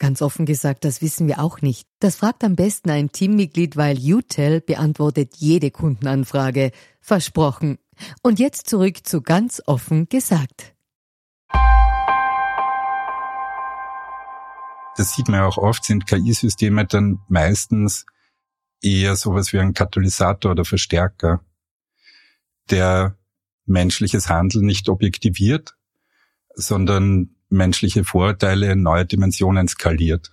Ganz offen gesagt, das wissen wir auch nicht. Das fragt am besten ein Teammitglied, weil UTEL beantwortet jede Kundenanfrage. Versprochen. Und jetzt zurück zu ganz offen gesagt. Das sieht man ja auch oft, sind KI-Systeme dann meistens eher sowas wie ein Katalysator oder Verstärker, der menschliches Handeln nicht objektiviert, sondern menschliche Vorurteile in neue Dimensionen skaliert.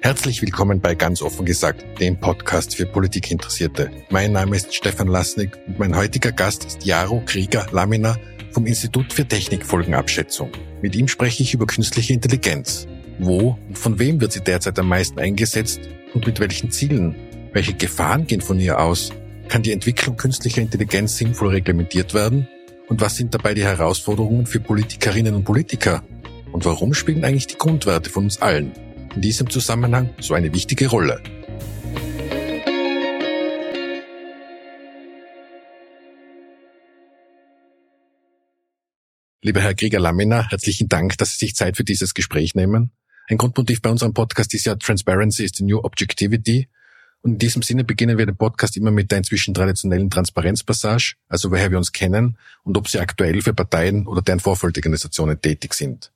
Herzlich willkommen bei Ganz offen gesagt, dem Podcast für Politikinteressierte. Mein Name ist Stefan Lasnik und mein heutiger Gast ist Jaro Krieger-Lamina vom Institut für Technikfolgenabschätzung. Mit ihm spreche ich über künstliche Intelligenz. Wo und von wem wird sie derzeit am meisten eingesetzt und mit welchen Zielen? Welche Gefahren gehen von ihr aus? Kann die Entwicklung künstlicher Intelligenz sinnvoll reglementiert werden? Und was sind dabei die Herausforderungen für Politikerinnen und Politiker? Und warum spielen eigentlich die Grundwerte von uns allen in diesem Zusammenhang so eine wichtige Rolle? Lieber Herr Krieger-Lamina, herzlichen Dank, dass Sie sich Zeit für dieses Gespräch nehmen. Ein Grundmotiv bei unserem Podcast ist ja Transparency is the new Objectivity. Und in diesem Sinne beginnen wir den Podcast immer mit der inzwischen traditionellen Transparenzpassage, also woher wir uns kennen und ob sie aktuell für Parteien oder deren Vorfeldorganisationen tätig sind.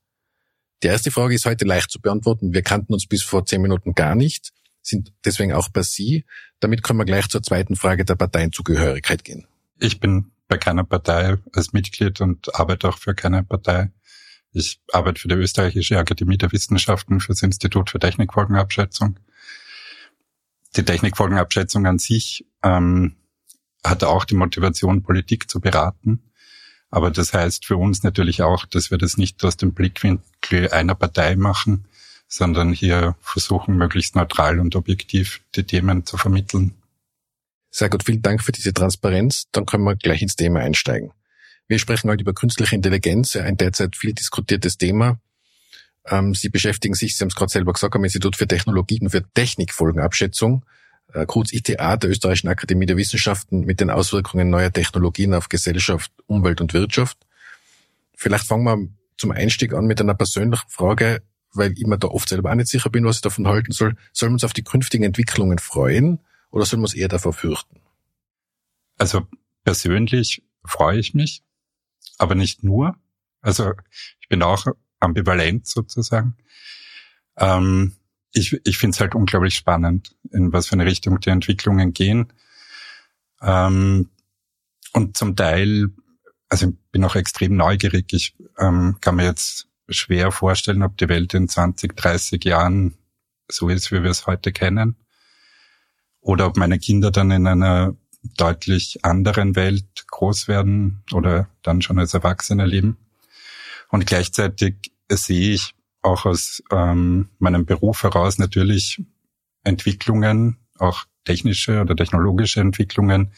Die erste Frage ist heute leicht zu beantworten. Wir kannten uns bis vor zehn Minuten gar nicht, sind deswegen auch bei Sie. Damit können wir gleich zur zweiten Frage der Parteienzugehörigkeit gehen. Ich bin bei keiner Partei als Mitglied und arbeite auch für keine Partei. Ich arbeite für die Österreichische Akademie der Wissenschaften, für das Institut für Technikfolgenabschätzung die Technikfolgenabschätzung an sich ähm, hatte auch die Motivation, Politik zu beraten. Aber das heißt für uns natürlich auch, dass wir das nicht aus dem Blickwinkel einer Partei machen, sondern hier versuchen, möglichst neutral und objektiv die Themen zu vermitteln. Sehr gut, vielen Dank für diese Transparenz. Dann können wir gleich ins Thema einsteigen. Wir sprechen heute über künstliche Intelligenz, ein derzeit viel diskutiertes Thema. Ähm, Sie beschäftigen sich, Sie haben es gerade selber gesagt, am Institut für Technologien für Technikfolgenabschätzung, äh, kurz ITA der Österreichischen Akademie der Wissenschaften mit den Auswirkungen neuer Technologien auf Gesellschaft, Umwelt und Wirtschaft. Vielleicht fangen wir zum Einstieg an mit einer persönlichen Frage, weil ich mir da oft selber auch nicht sicher bin, was ich davon halten soll. Sollen wir uns auf die künftigen Entwicklungen freuen oder sollen wir uns eher davor fürchten? Also persönlich freue ich mich, aber nicht nur. Also ich bin auch ambivalent sozusagen. Ähm, ich ich finde es halt unglaublich spannend, in was für eine Richtung die Entwicklungen gehen. Ähm, und zum Teil, also ich bin auch extrem neugierig. Ich ähm, kann mir jetzt schwer vorstellen, ob die Welt in 20, 30 Jahren so ist, wie wir es heute kennen. Oder ob meine Kinder dann in einer deutlich anderen Welt groß werden oder dann schon als Erwachsene leben. Und gleichzeitig sehe ich auch aus ähm, meinem Beruf heraus natürlich Entwicklungen, auch technische oder technologische Entwicklungen,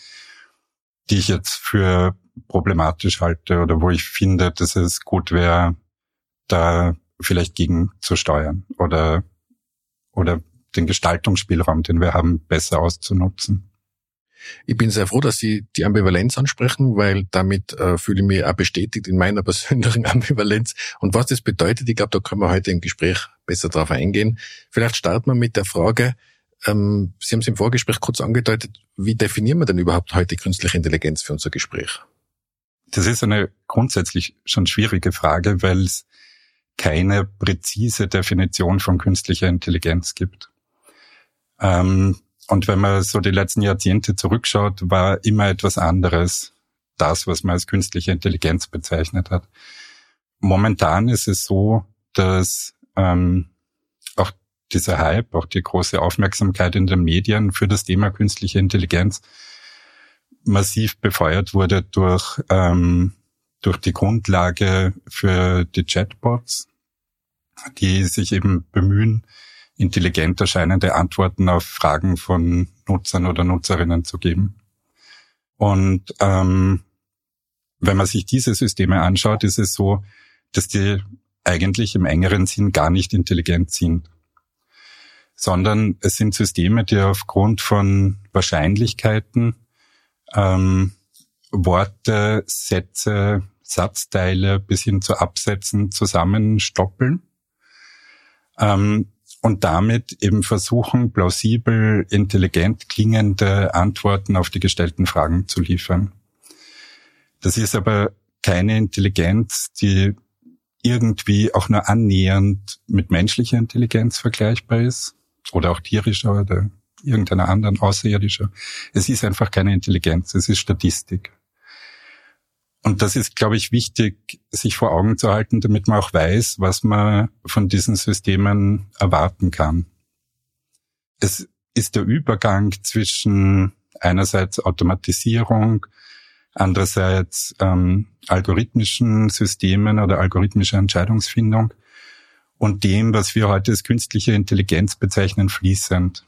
die ich jetzt für problematisch halte oder wo ich finde, dass es gut wäre, da vielleicht gegen zu steuern oder, oder den Gestaltungsspielraum, den wir haben, besser auszunutzen. Ich bin sehr froh, dass Sie die Ambivalenz ansprechen, weil damit äh, fühle ich mich auch bestätigt in meiner persönlichen Ambivalenz. Und was das bedeutet, ich glaube, da können wir heute im Gespräch besser drauf eingehen. Vielleicht starten wir mit der Frage, ähm, Sie haben es im Vorgespräch kurz angedeutet, wie definieren wir denn überhaupt heute künstliche Intelligenz für unser Gespräch? Das ist eine grundsätzlich schon schwierige Frage, weil es keine präzise Definition von künstlicher Intelligenz gibt. Ähm, und wenn man so die letzten Jahrzehnte zurückschaut, war immer etwas anderes das, was man als künstliche Intelligenz bezeichnet hat. Momentan ist es so, dass ähm, auch dieser Hype, auch die große Aufmerksamkeit in den Medien für das Thema künstliche Intelligenz massiv befeuert wurde durch, ähm, durch die Grundlage für die Chatbots, die sich eben bemühen, intelligent erscheinende Antworten auf Fragen von Nutzern oder Nutzerinnen zu geben. Und ähm, wenn man sich diese Systeme anschaut, ist es so, dass die eigentlich im engeren Sinn gar nicht intelligent sind, sondern es sind Systeme, die aufgrund von Wahrscheinlichkeiten ähm, Worte, Sätze, Satzteile bis hin zu Absätzen zusammenstoppeln ähm, und damit eben versuchen, plausibel, intelligent klingende Antworten auf die gestellten Fragen zu liefern. Das ist aber keine Intelligenz, die irgendwie auch nur annähernd mit menschlicher Intelligenz vergleichbar ist oder auch tierischer oder irgendeiner anderen außerirdischer. Es ist einfach keine Intelligenz, es ist Statistik. Und das ist, glaube ich, wichtig, sich vor Augen zu halten, damit man auch weiß, was man von diesen Systemen erwarten kann. Es ist der Übergang zwischen einerseits Automatisierung, andererseits ähm, algorithmischen Systemen oder algorithmischer Entscheidungsfindung und dem, was wir heute als künstliche Intelligenz bezeichnen, fließend.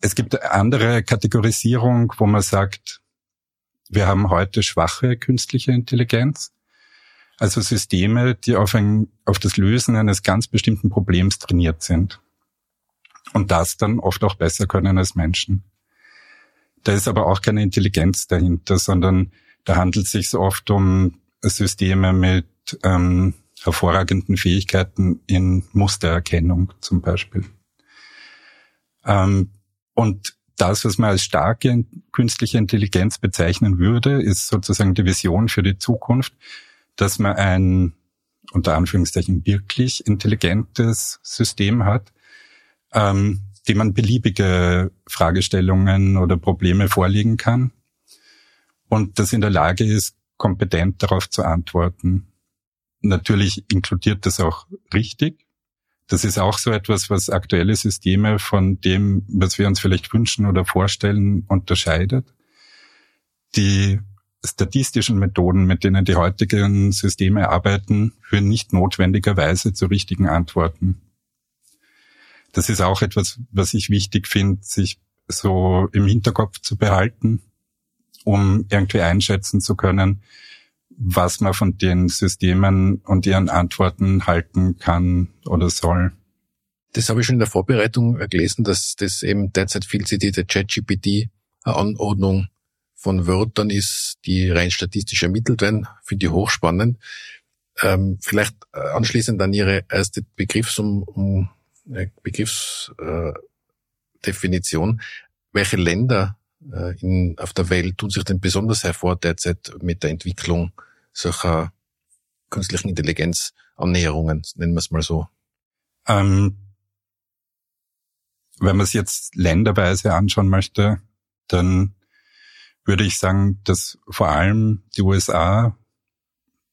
Es gibt eine andere Kategorisierung, wo man sagt, wir haben heute schwache künstliche Intelligenz, also Systeme, die auf, ein, auf das Lösen eines ganz bestimmten Problems trainiert sind und das dann oft auch besser können als Menschen. Da ist aber auch keine Intelligenz dahinter, sondern da handelt es sich oft um Systeme mit ähm, hervorragenden Fähigkeiten in Mustererkennung zum Beispiel. Ähm, und das, was man als starke künstliche Intelligenz bezeichnen würde, ist sozusagen die Vision für die Zukunft, dass man ein unter Anführungszeichen wirklich intelligentes System hat, ähm, dem man beliebige Fragestellungen oder Probleme vorlegen kann und das in der Lage ist, kompetent darauf zu antworten. Natürlich inkludiert das auch richtig. Das ist auch so etwas, was aktuelle Systeme von dem, was wir uns vielleicht wünschen oder vorstellen, unterscheidet. Die statistischen Methoden, mit denen die heutigen Systeme arbeiten, führen nicht notwendigerweise zu richtigen Antworten das ist auch etwas, was ich wichtig finde, sich so im Hinterkopf zu behalten, um irgendwie einschätzen zu können, was man von den Systemen und ihren Antworten halten kann oder soll. Das habe ich schon in der Vorbereitung gelesen, dass das eben derzeit viel zitierte ChatGPT Anordnung von Wörtern ist, die rein statistisch ermittelt werden. Finde ich hochspannend. Ähm, vielleicht äh, anschließend an Ihre erste Begriffsum Begriffsdefinition. Welche Länder äh, in, auf der Welt tun sich denn besonders hervor derzeit mit der Entwicklung solcher künstlichen Intelligenzannäherungen, nennen wir es mal so? Ähm, wenn man es jetzt länderweise anschauen möchte, dann würde ich sagen, dass vor allem die USA,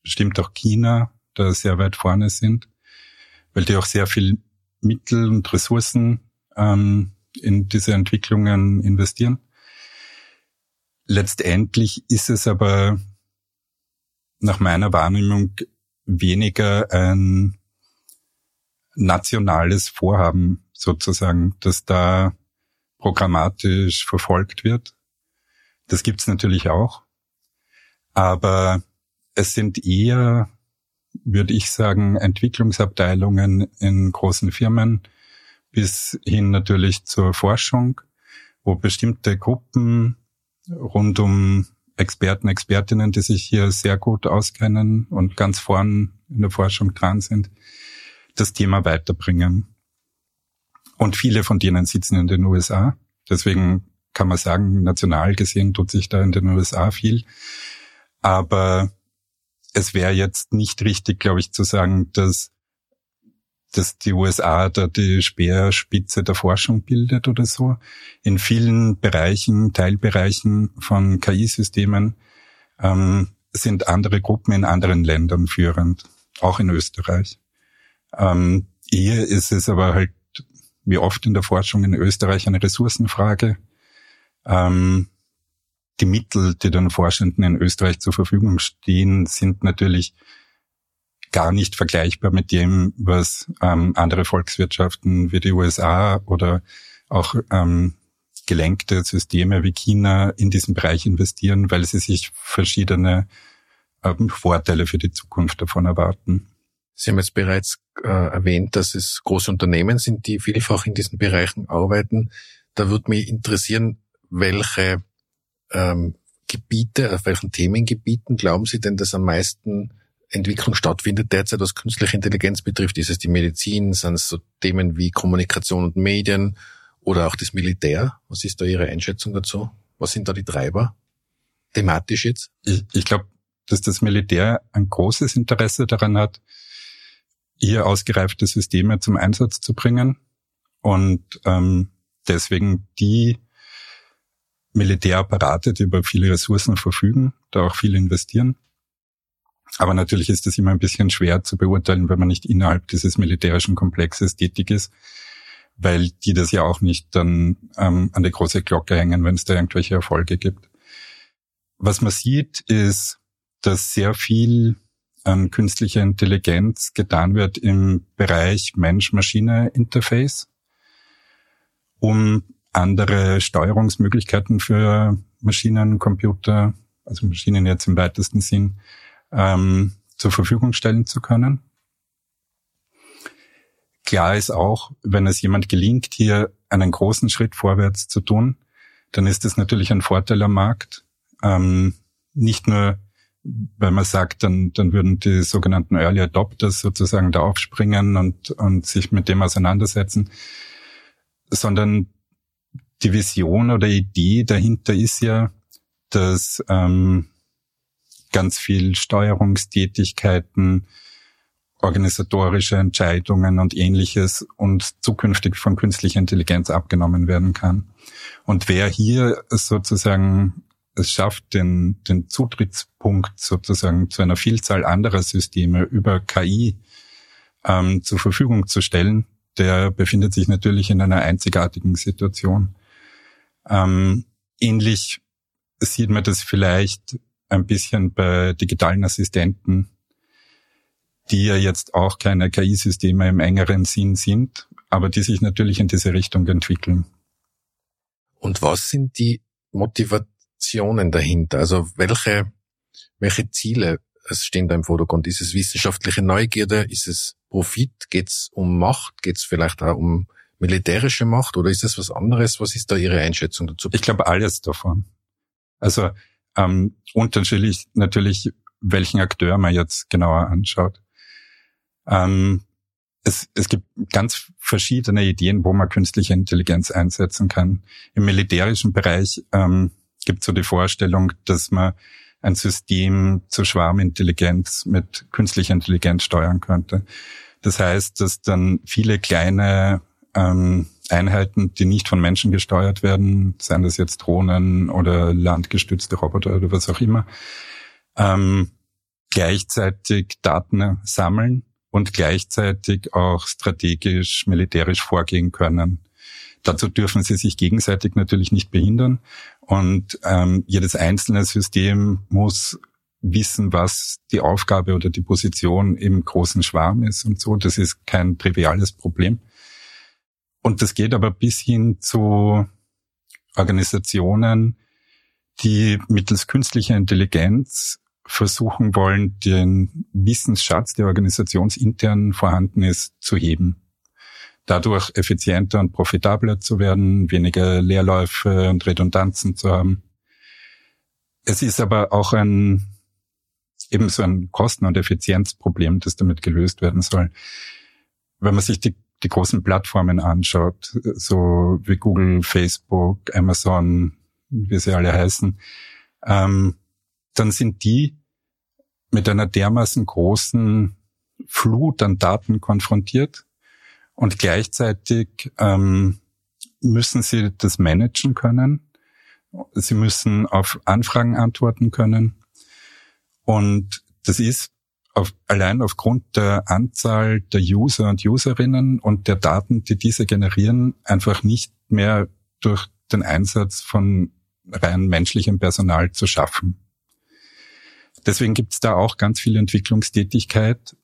bestimmt auch China, da sehr weit vorne sind, weil die auch sehr viel Mittel und Ressourcen ähm, in diese Entwicklungen investieren. Letztendlich ist es aber nach meiner Wahrnehmung weniger ein nationales Vorhaben sozusagen, das da programmatisch verfolgt wird. Das gibt's natürlich auch. Aber es sind eher würde ich sagen, Entwicklungsabteilungen in großen Firmen bis hin natürlich zur Forschung, wo bestimmte Gruppen rund um Experten, Expertinnen, die sich hier sehr gut auskennen und ganz vorn in der Forschung dran sind, das Thema weiterbringen. Und viele von denen sitzen in den USA. Deswegen kann man sagen, national gesehen tut sich da in den USA viel. Aber es wäre jetzt nicht richtig, glaube ich, zu sagen, dass dass die USA da die Speerspitze der Forschung bildet oder so. In vielen Bereichen, Teilbereichen von KI-Systemen ähm, sind andere Gruppen in anderen Ländern führend, auch in Österreich. Ähm, hier ist es aber halt, wie oft in der Forschung in Österreich, eine Ressourcenfrage. Ähm, die Mittel, die den Forschenden in Österreich zur Verfügung stehen, sind natürlich gar nicht vergleichbar mit dem, was ähm, andere Volkswirtschaften wie die USA oder auch ähm, gelenkte Systeme wie China in diesen Bereich investieren, weil sie sich verschiedene ähm, Vorteile für die Zukunft davon erwarten. Sie haben jetzt bereits äh, erwähnt, dass es große Unternehmen sind, die vielfach in diesen Bereichen arbeiten. Da würde mich interessieren, welche ähm, Gebiete, auf welchen Themengebieten glauben Sie denn, dass am meisten Entwicklung stattfindet derzeit, was künstliche Intelligenz betrifft? Ist es die Medizin? Sind es so Themen wie Kommunikation und Medien oder auch das Militär? Was ist da Ihre Einschätzung dazu? Was sind da die Treiber? Thematisch jetzt? Ich, ich glaube, dass das Militär ein großes Interesse daran hat, hier ausgereifte Systeme zum Einsatz zu bringen und ähm, deswegen die Militärapparate, die über viele Ressourcen verfügen, da auch viel investieren. Aber natürlich ist es immer ein bisschen schwer zu beurteilen, wenn man nicht innerhalb dieses militärischen Komplexes tätig ist, weil die das ja auch nicht dann ähm, an die große Glocke hängen, wenn es da irgendwelche Erfolge gibt. Was man sieht, ist, dass sehr viel an künstlicher Intelligenz getan wird im Bereich Mensch-Maschine-Interface, um andere Steuerungsmöglichkeiten für Maschinen, Computer, also Maschinen jetzt im weitesten Sinn, ähm, zur Verfügung stellen zu können. Klar ist auch, wenn es jemand gelingt, hier einen großen Schritt vorwärts zu tun, dann ist das natürlich ein Vorteil am Markt. Ähm, nicht nur, weil man sagt, dann, dann würden die sogenannten Early Adopters sozusagen da aufspringen und, und sich mit dem auseinandersetzen, sondern die Vision oder Idee dahinter ist ja, dass ähm, ganz viel Steuerungstätigkeiten, organisatorische Entscheidungen und ähnliches und zukünftig von künstlicher Intelligenz abgenommen werden kann. Und wer hier sozusagen es schafft, den, den Zutrittspunkt sozusagen zu einer Vielzahl anderer Systeme über KI ähm, zur Verfügung zu stellen, der befindet sich natürlich in einer einzigartigen Situation. Ähm, ähnlich sieht man das vielleicht ein bisschen bei digitalen Assistenten, die ja jetzt auch keine KI-Systeme im engeren Sinn sind, aber die sich natürlich in diese Richtung entwickeln. Und was sind die Motivationen dahinter? Also welche, welche Ziele stehen da im Vordergrund? Ist es wissenschaftliche Neugierde? Ist es Profit? Geht es um Macht? Geht es vielleicht auch um militärische Macht oder ist es was anderes? Was ist da Ihre Einschätzung dazu? Ich glaube alles davon. Also ähm, unterschiedlich natürlich, welchen Akteur man jetzt genauer anschaut. Ähm, es, es gibt ganz verschiedene Ideen, wo man künstliche Intelligenz einsetzen kann. Im militärischen Bereich ähm, gibt es so die Vorstellung, dass man ein System zur Schwarmintelligenz mit künstlicher Intelligenz steuern könnte. Das heißt, dass dann viele kleine ähm, Einheiten, die nicht von Menschen gesteuert werden, seien das jetzt Drohnen oder landgestützte Roboter oder was auch immer, ähm, gleichzeitig Daten sammeln und gleichzeitig auch strategisch, militärisch vorgehen können. Dazu dürfen sie sich gegenseitig natürlich nicht behindern und ähm, jedes einzelne System muss wissen, was die Aufgabe oder die Position im großen Schwarm ist und so. Das ist kein triviales Problem. Und das geht aber bis hin zu Organisationen, die mittels künstlicher Intelligenz versuchen wollen, den Wissensschatz, der organisationsintern vorhanden ist, zu heben. Dadurch effizienter und profitabler zu werden, weniger Leerläufe und Redundanzen zu haben. Es ist aber auch ein, eben so ein Kosten- und Effizienzproblem, das damit gelöst werden soll. Wenn man sich die die großen Plattformen anschaut, so wie Google, Facebook, Amazon, wie sie alle heißen, ähm, dann sind die mit einer dermaßen großen Flut an Daten konfrontiert Und gleichzeitig ähm, müssen sie das managen können. Sie müssen auf Anfragen antworten können. Und das ist auf, allein aufgrund der Anzahl der User und Userinnen und der Daten, die diese generieren, einfach nicht mehr durch den Einsatz von rein menschlichem Personal zu schaffen. Deswegen gibt es da auch ganz viel Entwicklungstätigkeit,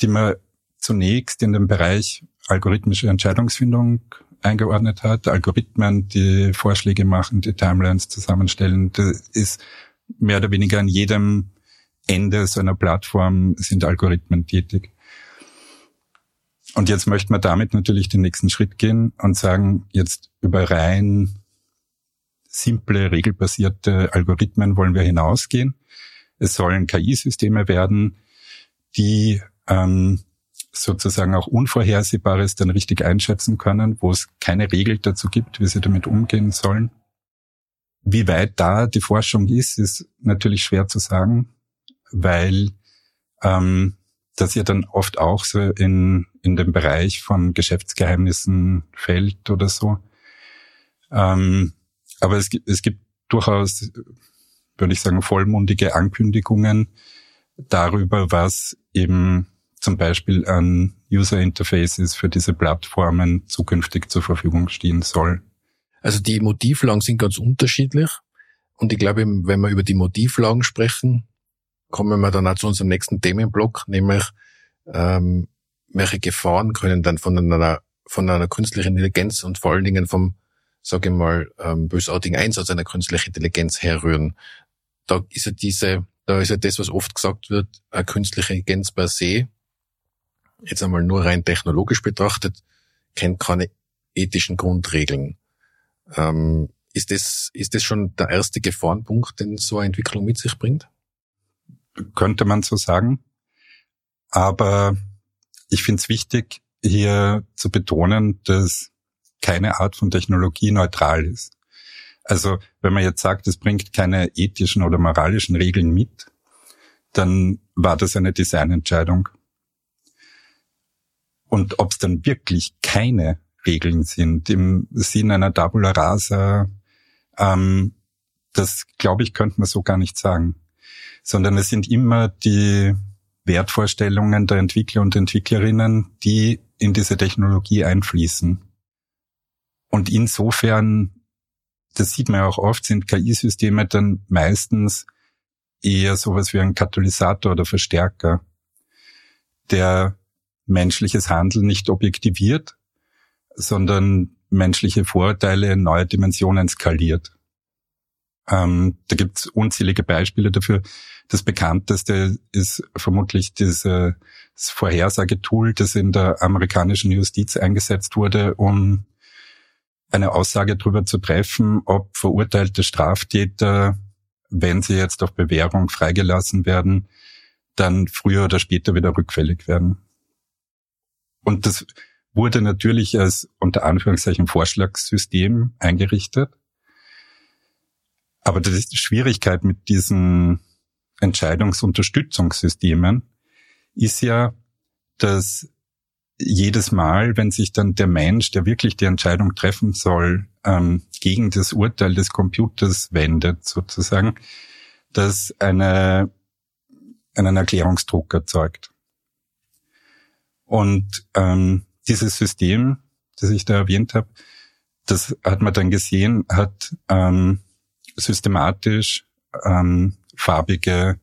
die man zunächst in den Bereich algorithmische Entscheidungsfindung eingeordnet hat. Algorithmen, die Vorschläge machen, die Timelines zusammenstellen. Das ist mehr oder weniger an jedem Ende so einer Plattform sind Algorithmen tätig. Und jetzt möchte man damit natürlich den nächsten Schritt gehen und sagen, jetzt über rein simple, regelbasierte Algorithmen wollen wir hinausgehen. Es sollen KI-Systeme werden, die ähm, sozusagen auch Unvorhersehbares dann richtig einschätzen können, wo es keine Regel dazu gibt, wie sie damit umgehen sollen. Wie weit da die Forschung ist, ist natürlich schwer zu sagen, weil ähm, das ja dann oft auch so in, in den Bereich von Geschäftsgeheimnissen fällt oder so. Ähm, aber es gibt, es gibt durchaus, würde ich sagen, vollmundige Ankündigungen darüber, was eben zum Beispiel an User Interfaces für diese Plattformen zukünftig zur Verfügung stehen soll. Also die Motivlagen sind ganz unterschiedlich. Und ich glaube, wenn wir über die Motivlagen sprechen, kommen wir dann auch zu unserem nächsten Themenblock, nämlich ähm, welche Gefahren können dann von einer, von einer künstlichen Intelligenz und vor allen Dingen vom, sage ich mal, ähm, bösartigen Einsatz einer künstlichen Intelligenz herrühren. Da ist ja diese, da ist ja das, was oft gesagt wird, eine künstliche Intelligenz per se jetzt einmal nur rein technologisch betrachtet, kennt keine ethischen Grundregeln. Ähm, ist das, ist das schon der erste Gefahrenpunkt, den so eine Entwicklung mit sich bringt? Könnte man so sagen. Aber ich finde es wichtig, hier zu betonen, dass keine Art von Technologie neutral ist. Also wenn man jetzt sagt, es bringt keine ethischen oder moralischen Regeln mit, dann war das eine Designentscheidung. Und ob es dann wirklich keine Regeln sind im Sinn einer Tabula Rasa, ähm, das glaube ich, könnte man so gar nicht sagen. Sondern es sind immer die Wertvorstellungen der Entwickler und Entwicklerinnen, die in diese Technologie einfließen. Und insofern, das sieht man ja auch oft, sind KI-Systeme dann meistens eher sowas wie ein Katalysator oder Verstärker, der menschliches Handeln nicht objektiviert, sondern menschliche Vorurteile in neue Dimensionen skaliert. Ähm, da gibt es unzählige Beispiele dafür. Das bekannteste ist vermutlich dieses Vorhersagetool, das in der amerikanischen Justiz eingesetzt wurde, um eine Aussage darüber zu treffen, ob verurteilte Straftäter, wenn sie jetzt auf Bewährung freigelassen werden, dann früher oder später wieder rückfällig werden. Und das wurde natürlich als unter Anführungszeichen Vorschlagssystem eingerichtet. Aber das ist die Schwierigkeit mit diesen Entscheidungsunterstützungssystemen ist ja, dass jedes Mal, wenn sich dann der Mensch, der wirklich die Entscheidung treffen soll, ähm, gegen das Urteil des Computers wendet, sozusagen, das eine, einen Erklärungsdruck erzeugt. Und ähm, dieses System, das ich da erwähnt habe, das hat man dann gesehen, hat ähm, systematisch ähm, farbige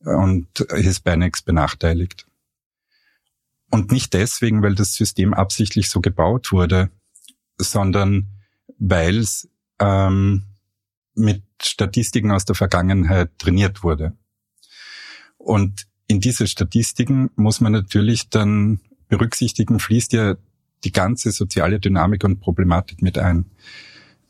und Hispanics benachteiligt. Und nicht deswegen, weil das System absichtlich so gebaut wurde, sondern weil es ähm, mit Statistiken aus der Vergangenheit trainiert wurde. Und in diese Statistiken muss man natürlich dann berücksichtigen, fließt ja die ganze soziale Dynamik und Problematik mit ein.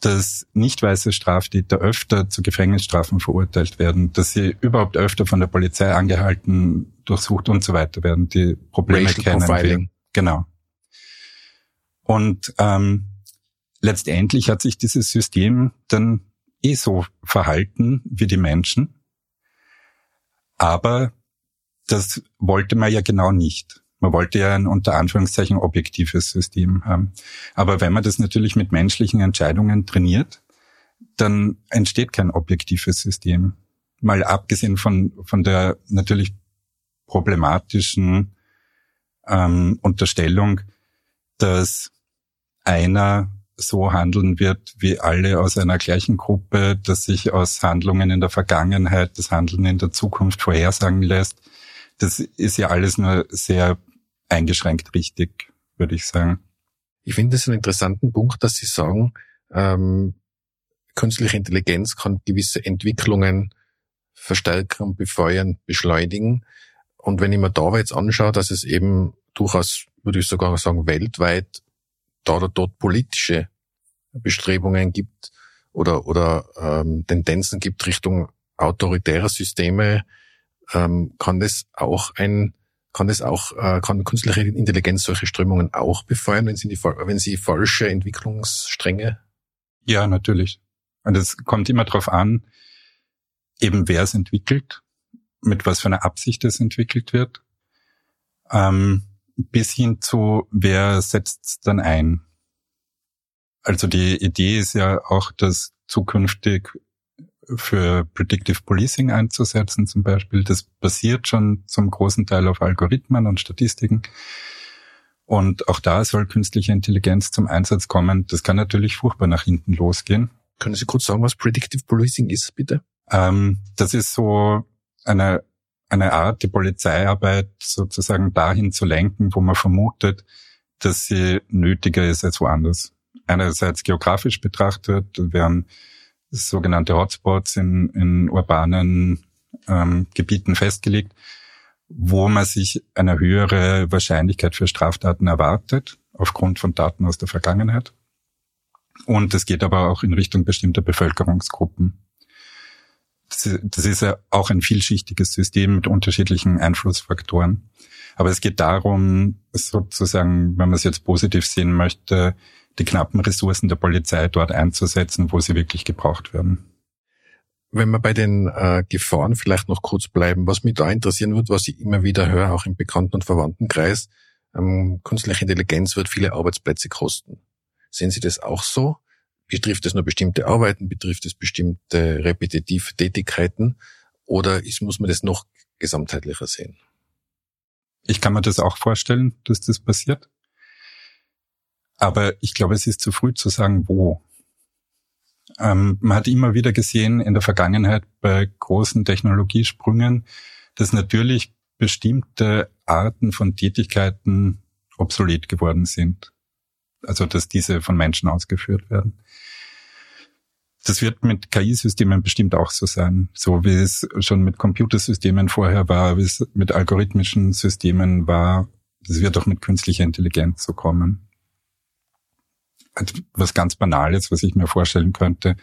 Dass nicht weiße Straftäter öfter zu Gefängnisstrafen verurteilt werden, dass sie überhaupt öfter von der Polizei angehalten, durchsucht und so weiter werden, die Probleme Racial kennen Profiling. Genau. Und ähm, letztendlich hat sich dieses System dann eh so verhalten wie die Menschen. Aber das wollte man ja genau nicht. Man wollte ja ein unter Anführungszeichen objektives System haben. Aber wenn man das natürlich mit menschlichen Entscheidungen trainiert, dann entsteht kein objektives System. Mal abgesehen von, von der natürlich problematischen ähm, Unterstellung, dass einer so handeln wird wie alle aus einer gleichen Gruppe, dass sich aus Handlungen in der Vergangenheit das Handeln in der Zukunft vorhersagen lässt. Das ist ja alles nur sehr eingeschränkt richtig, würde ich sagen. Ich finde es einen interessanten Punkt, dass Sie sagen, ähm, künstliche Intelligenz kann gewisse Entwicklungen verstärken, befeuern, beschleunigen. Und wenn ich mir da jetzt anschaue, dass es eben durchaus, würde ich sogar sagen, weltweit da oder dort politische Bestrebungen gibt oder, oder ähm, Tendenzen gibt Richtung autoritärer Systeme, ähm, kann das auch ein kann das auch, äh, kann künstliche Intelligenz solche Strömungen auch befeuern, wenn sie, die, wenn sie falsche Entwicklungsstränge? Ja, natürlich. Und es kommt immer darauf an, eben wer es entwickelt, mit was für einer Absicht es entwickelt wird, ähm, bis hin zu wer setzt es dann ein. Also die Idee ist ja auch, dass zukünftig für Predictive Policing einzusetzen zum Beispiel. Das basiert schon zum großen Teil auf Algorithmen und Statistiken. Und auch da soll künstliche Intelligenz zum Einsatz kommen. Das kann natürlich furchtbar nach hinten losgehen. Können Sie kurz sagen, was Predictive Policing ist, bitte? Ähm, das ist so eine, eine Art, die Polizeiarbeit sozusagen dahin zu lenken, wo man vermutet, dass sie nötiger ist als woanders. Einerseits geografisch betrachtet werden sogenannte Hotspots in, in urbanen ähm, Gebieten festgelegt, wo man sich eine höhere Wahrscheinlichkeit für Straftaten erwartet, aufgrund von Daten aus der Vergangenheit. Und es geht aber auch in Richtung bestimmter Bevölkerungsgruppen. Das ist ja auch ein vielschichtiges System mit unterschiedlichen Einflussfaktoren. Aber es geht darum, sozusagen, wenn man es jetzt positiv sehen möchte, die knappen Ressourcen der Polizei dort einzusetzen, wo sie wirklich gebraucht werden. Wenn wir bei den äh, Gefahren vielleicht noch kurz bleiben, was mich da interessieren wird, was ich immer wieder höre, auch im Bekannten- und Verwandtenkreis, ähm, künstliche Intelligenz wird viele Arbeitsplätze kosten. Sehen Sie das auch so? Betrifft es nur bestimmte Arbeiten? Betrifft es bestimmte repetitive Tätigkeiten? Oder ist, muss man das noch gesamtheitlicher sehen? Ich kann mir das auch vorstellen, dass das passiert. Aber ich glaube, es ist zu früh zu sagen, wo. Ähm, man hat immer wieder gesehen in der Vergangenheit bei großen Technologiesprüngen, dass natürlich bestimmte Arten von Tätigkeiten obsolet geworden sind. Also dass diese von Menschen ausgeführt werden. Das wird mit KI-Systemen bestimmt auch so sein, so wie es schon mit Computersystemen vorher war, wie es mit algorithmischen Systemen war. Das wird auch mit künstlicher Intelligenz so kommen was ganz Banales, was ich mir vorstellen könnte,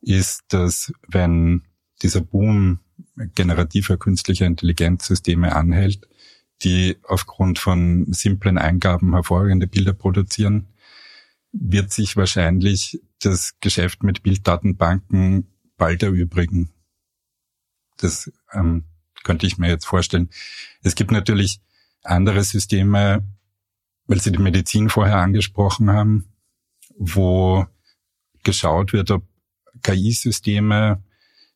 ist, dass wenn dieser Boom generativer künstlicher Intelligenzsysteme anhält, die aufgrund von simplen Eingaben hervorragende Bilder produzieren, wird sich wahrscheinlich das Geschäft mit Bilddatenbanken bald erübrigen. Das ähm, könnte ich mir jetzt vorstellen. Es gibt natürlich andere Systeme, weil Sie die Medizin vorher angesprochen haben, wo geschaut wird, ob KI-Systeme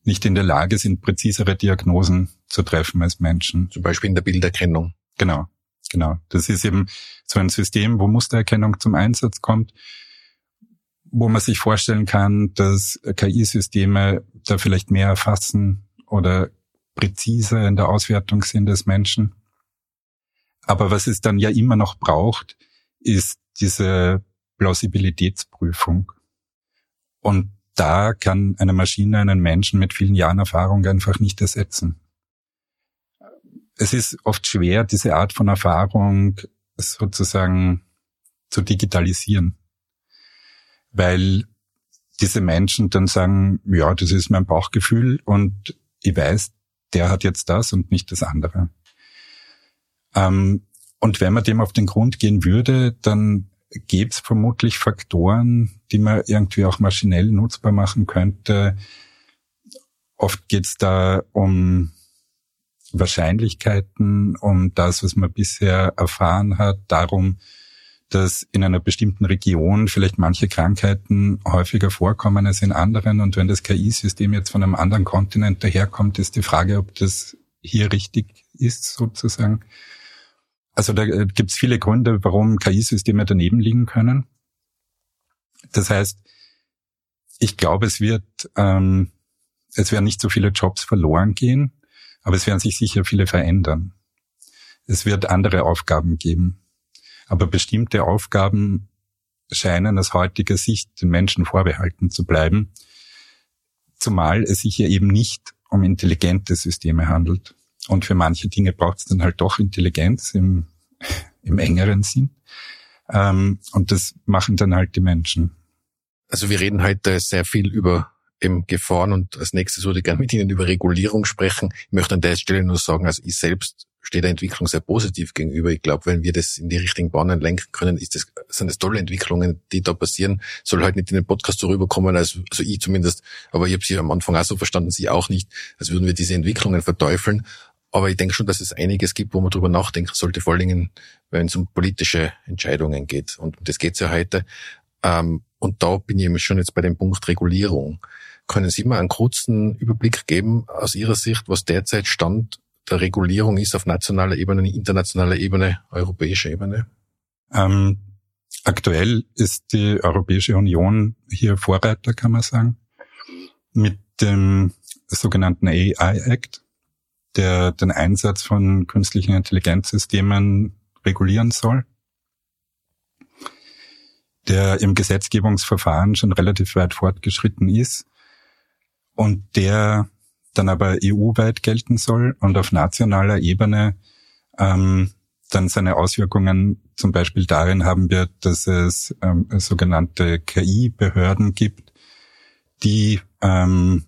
nicht in der Lage sind, präzisere Diagnosen zu treffen als Menschen. Zum Beispiel in der Bilderkennung. Genau, genau. Das ist eben so ein System, wo Mustererkennung zum Einsatz kommt, wo man sich vorstellen kann, dass KI-Systeme da vielleicht mehr erfassen oder präziser in der Auswertung sind als Menschen. Aber was es dann ja immer noch braucht, ist diese Plausibilitätsprüfung. Und da kann eine Maschine einen Menschen mit vielen Jahren Erfahrung einfach nicht ersetzen. Es ist oft schwer, diese Art von Erfahrung sozusagen zu digitalisieren, weil diese Menschen dann sagen, ja, das ist mein Bauchgefühl und ich weiß, der hat jetzt das und nicht das andere. Ähm, und wenn man dem auf den Grund gehen würde, dann gäbe es vermutlich Faktoren, die man irgendwie auch maschinell nutzbar machen könnte. Oft geht es da um Wahrscheinlichkeiten, um das, was man bisher erfahren hat, darum, dass in einer bestimmten Region vielleicht manche Krankheiten häufiger vorkommen als in anderen. Und wenn das KI-System jetzt von einem anderen Kontinent daherkommt, ist die Frage, ob das hier richtig ist, sozusagen. Also da äh, gibt es viele Gründe, warum KI-Systeme daneben liegen können. Das heißt, ich glaube, es wird, ähm, es werden nicht so viele Jobs verloren gehen, aber es werden sich sicher viele verändern. Es wird andere Aufgaben geben. Aber bestimmte Aufgaben scheinen aus heutiger Sicht den Menschen vorbehalten zu bleiben, zumal es sich ja eben nicht um intelligente Systeme handelt. Und für manche Dinge braucht es dann halt doch Intelligenz im, im engeren Sinn. Ähm, und das machen dann halt die Menschen. Also wir reden heute sehr viel über im Gefahren und als nächstes würde ich gerne mit Ihnen über Regulierung sprechen. Ich möchte an der Stelle nur sagen, also ich selbst stehe der Entwicklung sehr positiv gegenüber. Ich glaube, wenn wir das in die richtigen Bahnen lenken können, ist das, sind das tolle Entwicklungen, die da passieren. Soll halt nicht in den Podcast so rüberkommen, als, also ich zumindest, aber ich habe sie am Anfang auch so verstanden, Sie auch nicht, als würden wir diese Entwicklungen verteufeln. Aber ich denke schon, dass es einiges gibt, wo man drüber nachdenken sollte, vor allen Dingen, wenn es um politische Entscheidungen geht. Und das geht's ja heute. Ähm, und da bin ich eben schon jetzt bei dem Punkt Regulierung. Können Sie mal einen kurzen Überblick geben aus Ihrer Sicht, was derzeit Stand der Regulierung ist auf nationaler Ebene, internationaler Ebene, europäischer Ebene? Ähm, aktuell ist die Europäische Union hier Vorreiter, kann man sagen, mit dem sogenannten AI Act, der den Einsatz von künstlichen Intelligenzsystemen regulieren soll, der im Gesetzgebungsverfahren schon relativ weit fortgeschritten ist und der dann aber EU-weit gelten soll und auf nationaler Ebene ähm, dann seine Auswirkungen zum Beispiel darin haben wird, dass es ähm, sogenannte KI-Behörden gibt, die ähm,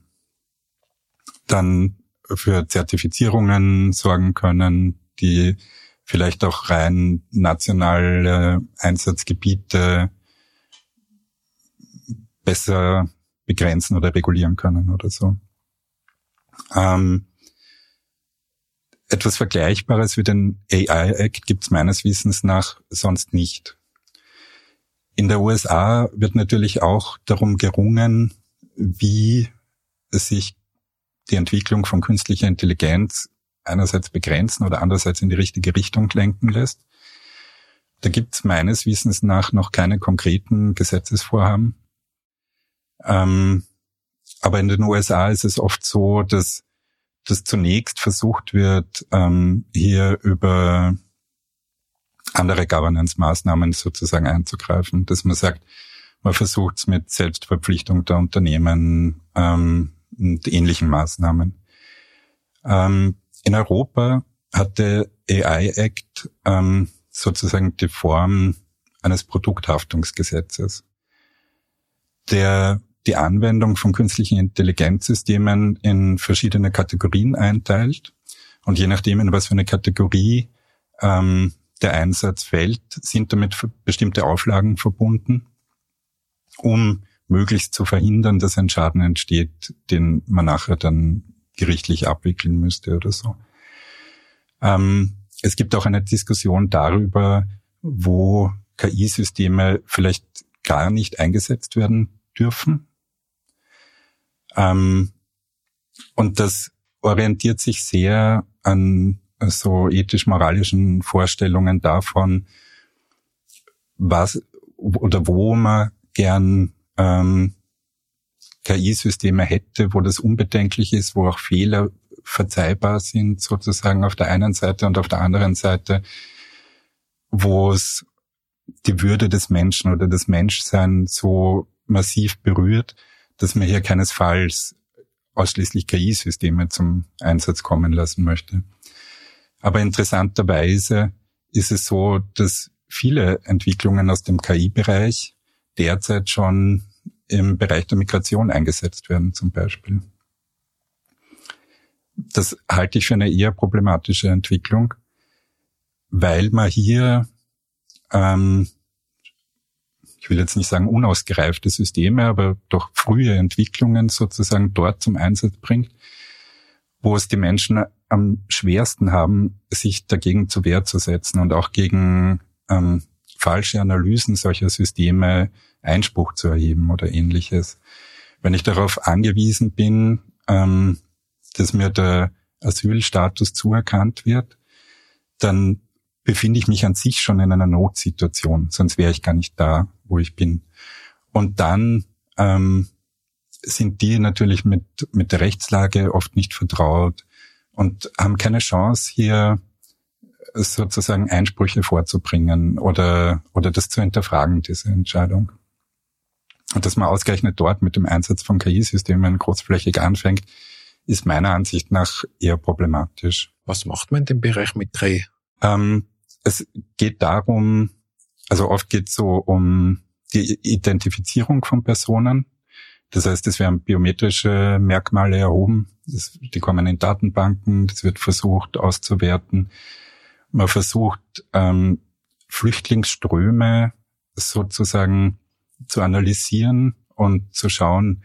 dann für Zertifizierungen sorgen können, die vielleicht auch rein nationale Einsatzgebiete besser begrenzen oder regulieren können oder so. Ähm, etwas Vergleichbares wie den AI Act gibt es meines Wissens nach sonst nicht. In der USA wird natürlich auch darum gerungen, wie sich die Entwicklung von künstlicher Intelligenz einerseits begrenzen oder andererseits in die richtige Richtung lenken lässt. Da gibt es meines Wissens nach noch keine konkreten Gesetzesvorhaben. Ähm, aber in den USA ist es oft so, dass dass zunächst versucht wird, ähm, hier über andere Governance-Maßnahmen sozusagen einzugreifen, dass man sagt, man versucht es mit Selbstverpflichtung der Unternehmen ähm, und ähnlichen Maßnahmen. Ähm, in Europa hat der AI Act ähm, sozusagen die Form eines Produkthaftungsgesetzes. Der die Anwendung von künstlichen Intelligenzsystemen in verschiedene Kategorien einteilt. Und je nachdem, in was für eine Kategorie ähm, der Einsatz fällt, sind damit bestimmte Auflagen verbunden, um möglichst zu verhindern, dass ein Schaden entsteht, den man nachher dann gerichtlich abwickeln müsste oder so. Ähm, es gibt auch eine Diskussion darüber, wo KI-Systeme vielleicht gar nicht eingesetzt werden dürfen. Ähm, und das orientiert sich sehr an so ethisch-moralischen Vorstellungen davon, was oder wo man gern ähm, KI-Systeme hätte, wo das unbedenklich ist, wo auch Fehler verzeihbar sind, sozusagen auf der einen Seite und auf der anderen Seite, wo es die Würde des Menschen oder das Menschsein so massiv berührt, dass man hier keinesfalls ausschließlich KI-Systeme zum Einsatz kommen lassen möchte. Aber interessanterweise ist es so, dass viele Entwicklungen aus dem KI-Bereich derzeit schon im Bereich der Migration eingesetzt werden, zum Beispiel. Das halte ich für eine eher problematische Entwicklung, weil man hier ähm, ich will jetzt nicht sagen unausgereifte Systeme, aber doch frühe Entwicklungen sozusagen dort zum Einsatz bringt, wo es die Menschen am schwersten haben, sich dagegen zu Wehr zu setzen und auch gegen ähm, falsche Analysen solcher Systeme Einspruch zu erheben oder ähnliches. Wenn ich darauf angewiesen bin, ähm, dass mir der Asylstatus zuerkannt wird, dann befinde ich mich an sich schon in einer Notsituation, sonst wäre ich gar nicht da, wo ich bin. Und dann ähm, sind die natürlich mit, mit der Rechtslage oft nicht vertraut und haben keine Chance, hier sozusagen Einsprüche vorzubringen oder, oder das zu hinterfragen, diese Entscheidung. Und dass man ausgerechnet dort mit dem Einsatz von KI-Systemen großflächig anfängt, ist meiner Ansicht nach eher problematisch. Was macht man in dem Bereich mit KI? Ähm, es geht darum, also oft geht es so um die Identifizierung von Personen. Das heißt, es werden biometrische Merkmale erhoben, das, die kommen in Datenbanken, das wird versucht auszuwerten. Man versucht, ähm, Flüchtlingsströme sozusagen zu analysieren und zu schauen,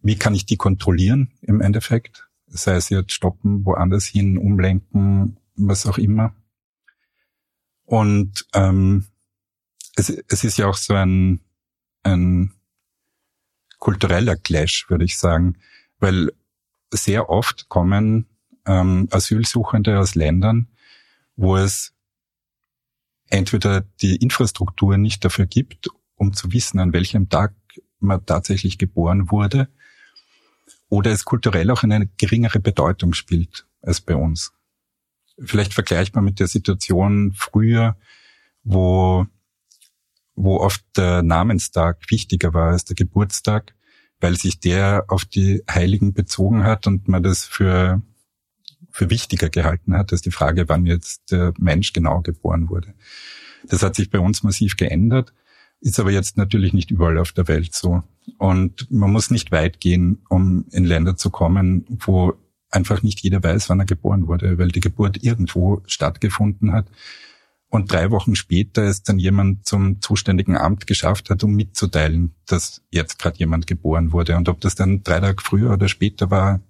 wie kann ich die kontrollieren im Endeffekt? Sei es jetzt stoppen, woanders hin, umlenken, was auch immer. Und ähm, es, es ist ja auch so ein, ein kultureller Clash, würde ich sagen, weil sehr oft kommen ähm, Asylsuchende aus Ländern, wo es entweder die Infrastruktur nicht dafür gibt, um zu wissen, an welchem Tag man tatsächlich geboren wurde, oder es kulturell auch eine geringere Bedeutung spielt als bei uns. Vielleicht vergleichbar mit der Situation früher, wo, wo oft der Namenstag wichtiger war als der Geburtstag, weil sich der auf die Heiligen bezogen hat und man das für für wichtiger gehalten hat, als die Frage, wann jetzt der Mensch genau geboren wurde. Das hat sich bei uns massiv geändert, ist aber jetzt natürlich nicht überall auf der Welt so. Und man muss nicht weit gehen, um in Länder zu kommen, wo einfach nicht jeder weiß, wann er geboren wurde, weil die Geburt irgendwo stattgefunden hat. Und drei Wochen später ist dann jemand zum zuständigen Amt geschafft hat, um mitzuteilen, dass jetzt gerade jemand geboren wurde. Und ob das dann drei Tage früher oder später war,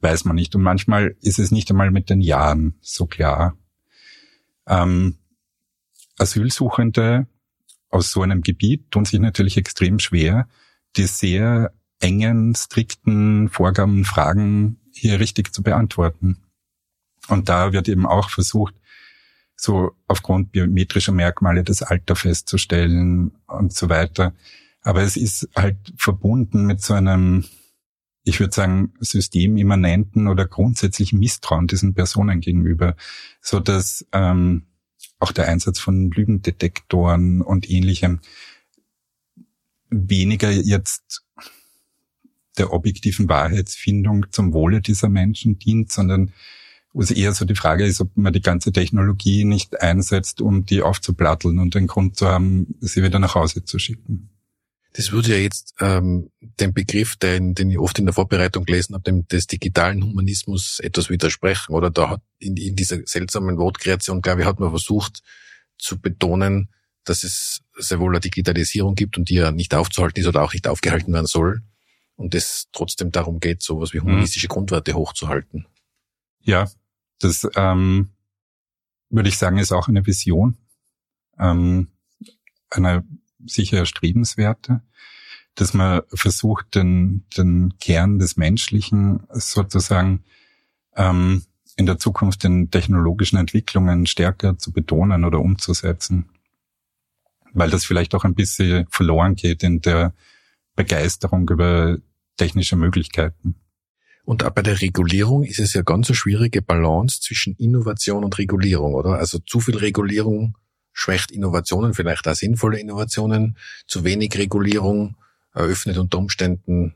weiß man nicht. Und manchmal ist es nicht einmal mit den Jahren so klar. Ähm, Asylsuchende aus so einem Gebiet tun sich natürlich extrem schwer, die sehr engen, strikten Vorgaben, Fragen hier richtig zu beantworten. Und da wird eben auch versucht, so aufgrund biometrischer Merkmale das Alter festzustellen und so weiter. Aber es ist halt verbunden mit so einem ich würde sagen, systemimmanenten oder grundsätzlichen Misstrauen diesen Personen gegenüber, so dass ähm, auch der Einsatz von Lügendetektoren und ähnlichem weniger jetzt der objektiven Wahrheitsfindung zum Wohle dieser Menschen dient, sondern wo es eher so die Frage ist, ob man die ganze Technologie nicht einsetzt, um die aufzuplatteln und den Grund zu haben, sie wieder nach Hause zu schicken. Das würde ja jetzt ähm, den Begriff, den, den ich oft in der Vorbereitung gelesen habe, dem, des digitalen Humanismus etwas widersprechen. Oder da hat in, in dieser seltsamen Wortkreation, glaube ich, hat man versucht zu betonen, dass es sehr wohl eine Digitalisierung gibt und die ja nicht aufzuhalten ist oder auch nicht aufgehalten werden soll. Und es trotzdem darum geht, sowas wie humanistische mhm. Grundwerte hochzuhalten. Ja, das ähm, würde ich sagen, ist auch eine Vision. Ähm, eine sicher erstrebenswerte, dass man versucht, den, den Kern des Menschlichen sozusagen ähm, in der Zukunft den technologischen Entwicklungen stärker zu betonen oder umzusetzen. Weil das vielleicht auch ein bisschen verloren geht in der Begeisterung über technische Möglichkeiten. Und auch bei der Regulierung ist es ja ganz eine schwierige Balance zwischen Innovation und Regulierung, oder? Also zu viel Regulierung schwächt Innovationen, vielleicht auch sinnvolle Innovationen. Zu wenig Regulierung eröffnet unter Umständen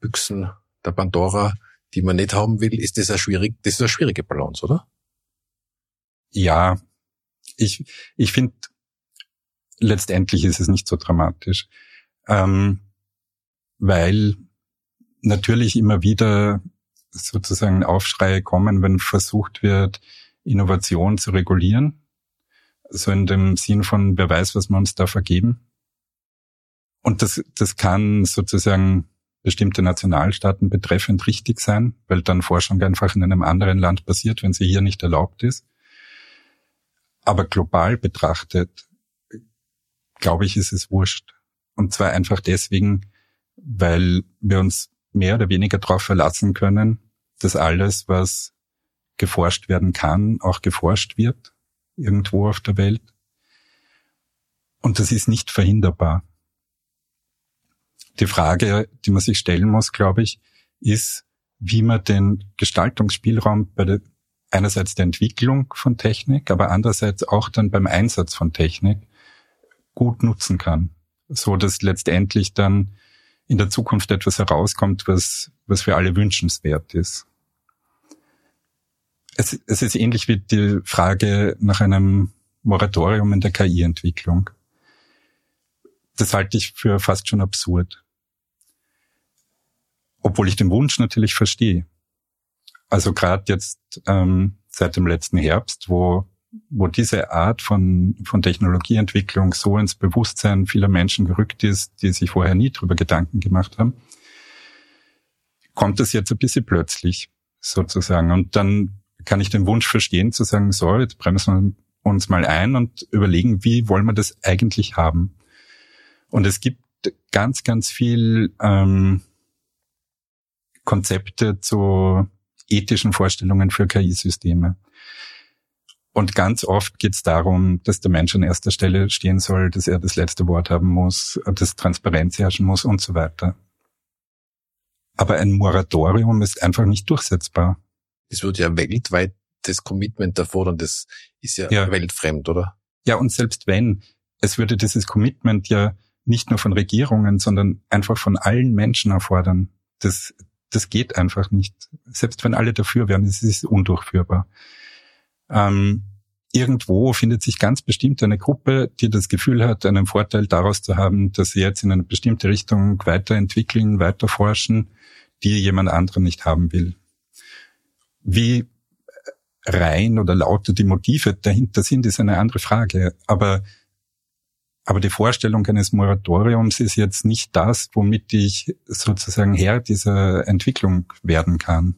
Büchsen der Pandora, die man nicht haben will. Ist das eine schwierig, das ist eine schwierige Balance, oder? Ja, ich, ich finde, letztendlich ist es nicht so dramatisch, ähm, weil natürlich immer wieder sozusagen Aufschreie kommen, wenn versucht wird, Innovation zu regulieren so in dem Sinn von, wer weiß, was wir uns da vergeben. Und das, das kann sozusagen bestimmte Nationalstaaten betreffend richtig sein, weil dann Forschung einfach in einem anderen Land passiert, wenn sie hier nicht erlaubt ist. Aber global betrachtet, glaube ich, ist es wurscht. Und zwar einfach deswegen, weil wir uns mehr oder weniger darauf verlassen können, dass alles, was geforscht werden kann, auch geforscht wird, irgendwo auf der Welt. Und das ist nicht verhinderbar. Die Frage, die man sich stellen muss, glaube ich, ist, wie man den Gestaltungsspielraum bei der, einerseits der Entwicklung von Technik, aber andererseits auch dann beim Einsatz von Technik gut nutzen kann, so dass letztendlich dann in der Zukunft etwas herauskommt, was, was für alle wünschenswert ist. Es, es ist ähnlich wie die Frage nach einem Moratorium in der KI-Entwicklung. Das halte ich für fast schon absurd. Obwohl ich den Wunsch natürlich verstehe. Also gerade jetzt ähm, seit dem letzten Herbst, wo wo diese Art von, von Technologieentwicklung so ins Bewusstsein vieler Menschen gerückt ist, die sich vorher nie drüber Gedanken gemacht haben, kommt es jetzt ein bisschen plötzlich sozusagen. Und dann kann ich den Wunsch verstehen zu sagen, so, jetzt bremsen wir uns mal ein und überlegen, wie wollen wir das eigentlich haben. Und es gibt ganz, ganz viel ähm, Konzepte zu ethischen Vorstellungen für KI-Systeme. Und ganz oft geht es darum, dass der Mensch an erster Stelle stehen soll, dass er das letzte Wort haben muss, dass Transparenz herrschen muss und so weiter. Aber ein Moratorium ist einfach nicht durchsetzbar. Es wird ja weltweit das Commitment erfordern, das ist ja, ja weltfremd, oder? Ja, und selbst wenn, es würde dieses Commitment ja nicht nur von Regierungen, sondern einfach von allen Menschen erfordern. Das, das geht einfach nicht. Selbst wenn alle dafür wären, es ist undurchführbar. Ähm, irgendwo findet sich ganz bestimmt eine Gruppe, die das Gefühl hat, einen Vorteil daraus zu haben, dass sie jetzt in eine bestimmte Richtung weiterentwickeln, weiterforschen, die jemand anderen nicht haben will. Wie rein oder lauter die Motive dahinter sind, ist eine andere Frage. Aber, aber die Vorstellung eines Moratoriums ist jetzt nicht das, womit ich sozusagen Herr dieser Entwicklung werden kann.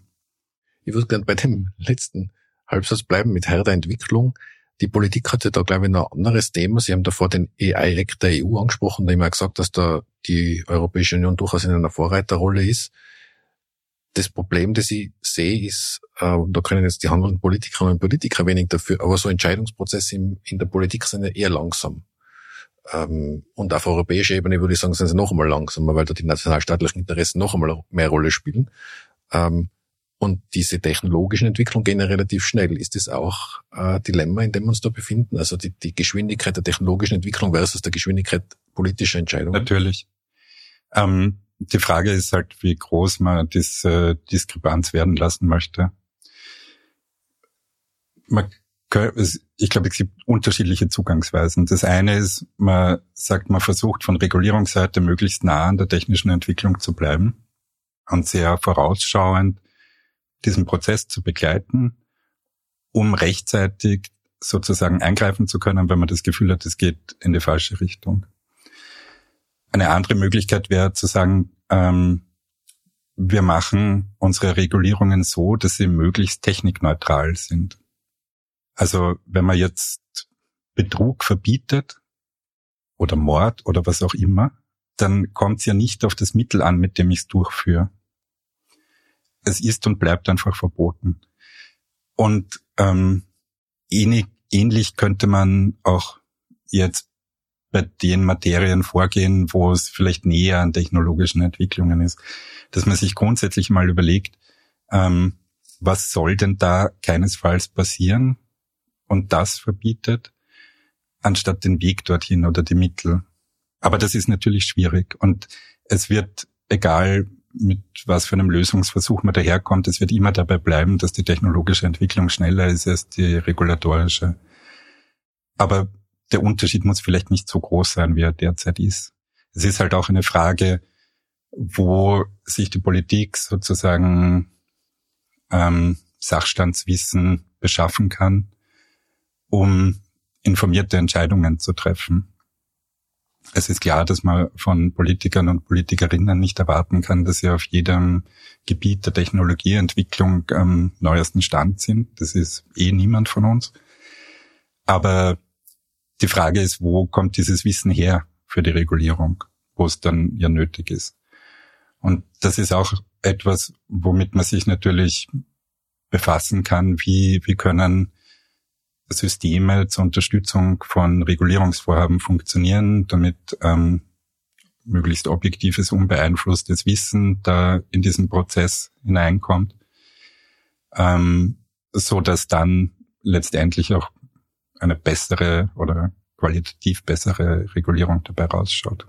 Ich würde gerne bei dem letzten Halbsatz bleiben mit Herr der Entwicklung. Die Politik hatte da, glaube ich, noch ein anderes Thema. Sie haben davor den AI-Act der EU angesprochen, da immer gesagt, dass da die Europäische Union durchaus in einer Vorreiterrolle ist. Das Problem, das ich sehe, ist, und da können jetzt die handelnden Politikerinnen und Politiker wenig dafür, aber so Entscheidungsprozesse in, der Politik sind ja eher langsam. Ähm, und auf europäischer Ebene würde ich sagen, sind sie noch einmal langsamer, weil da die nationalstaatlichen Interessen noch einmal mehr Rolle spielen. Ähm, und diese technologischen Entwicklungen gehen ja relativ schnell. Ist das auch ein Dilemma, in dem wir uns da befinden? Also die, die Geschwindigkeit der technologischen Entwicklung versus der Geschwindigkeit politischer Entscheidungen? Natürlich. Ähm, die Frage ist halt, wie groß man diese Diskrepanz werden lassen möchte. Man, ich glaube, es gibt unterschiedliche Zugangsweisen. Das eine ist, man sagt, man versucht von Regulierungsseite möglichst nah an der technischen Entwicklung zu bleiben und sehr vorausschauend diesen Prozess zu begleiten, um rechtzeitig sozusagen eingreifen zu können, wenn man das Gefühl hat, es geht in die falsche Richtung. Eine andere Möglichkeit wäre zu sagen, ähm, wir machen unsere Regulierungen so, dass sie möglichst technikneutral sind. Also wenn man jetzt Betrug verbietet oder Mord oder was auch immer, dann kommt es ja nicht auf das Mittel an, mit dem ich es durchführe es ist und bleibt einfach verboten. Und ähm, ähnlich, ähnlich könnte man auch jetzt bei den Materien vorgehen, wo es vielleicht näher an technologischen Entwicklungen ist, dass man sich grundsätzlich mal überlegt, ähm, was soll denn da keinesfalls passieren und das verbietet, anstatt den Weg dorthin oder die Mittel. Aber das ist natürlich schwierig und es wird, egal mit was für einem Lösungsversuch man daherkommt, es wird immer dabei bleiben, dass die technologische Entwicklung schneller ist als die regulatorische. Aber der Unterschied muss vielleicht nicht so groß sein, wie er derzeit ist. Es ist halt auch eine Frage, wo sich die Politik sozusagen ähm, Sachstandswissen beschaffen kann, um informierte Entscheidungen zu treffen. es ist klar, dass man von Politikern und Politikerinnen nicht erwarten kann, dass sie auf jedem Gebiet der Technologieentwicklung am neuesten Stand sind. Das ist eh niemand von uns. Aber die Frage ist, wo kommt dieses Wissen her für die Regulierung, wo es dann ja nötig ist. Und das ist auch etwas, womit man sich natürlich befassen kann, wie, wie können Systeme zur Unterstützung von Regulierungsvorhaben funktionieren, damit ähm, möglichst objektives, unbeeinflusstes Wissen da in diesen Prozess hineinkommt, ähm, so dass dann letztendlich auch eine bessere oder qualitativ bessere Regulierung dabei rausschaut.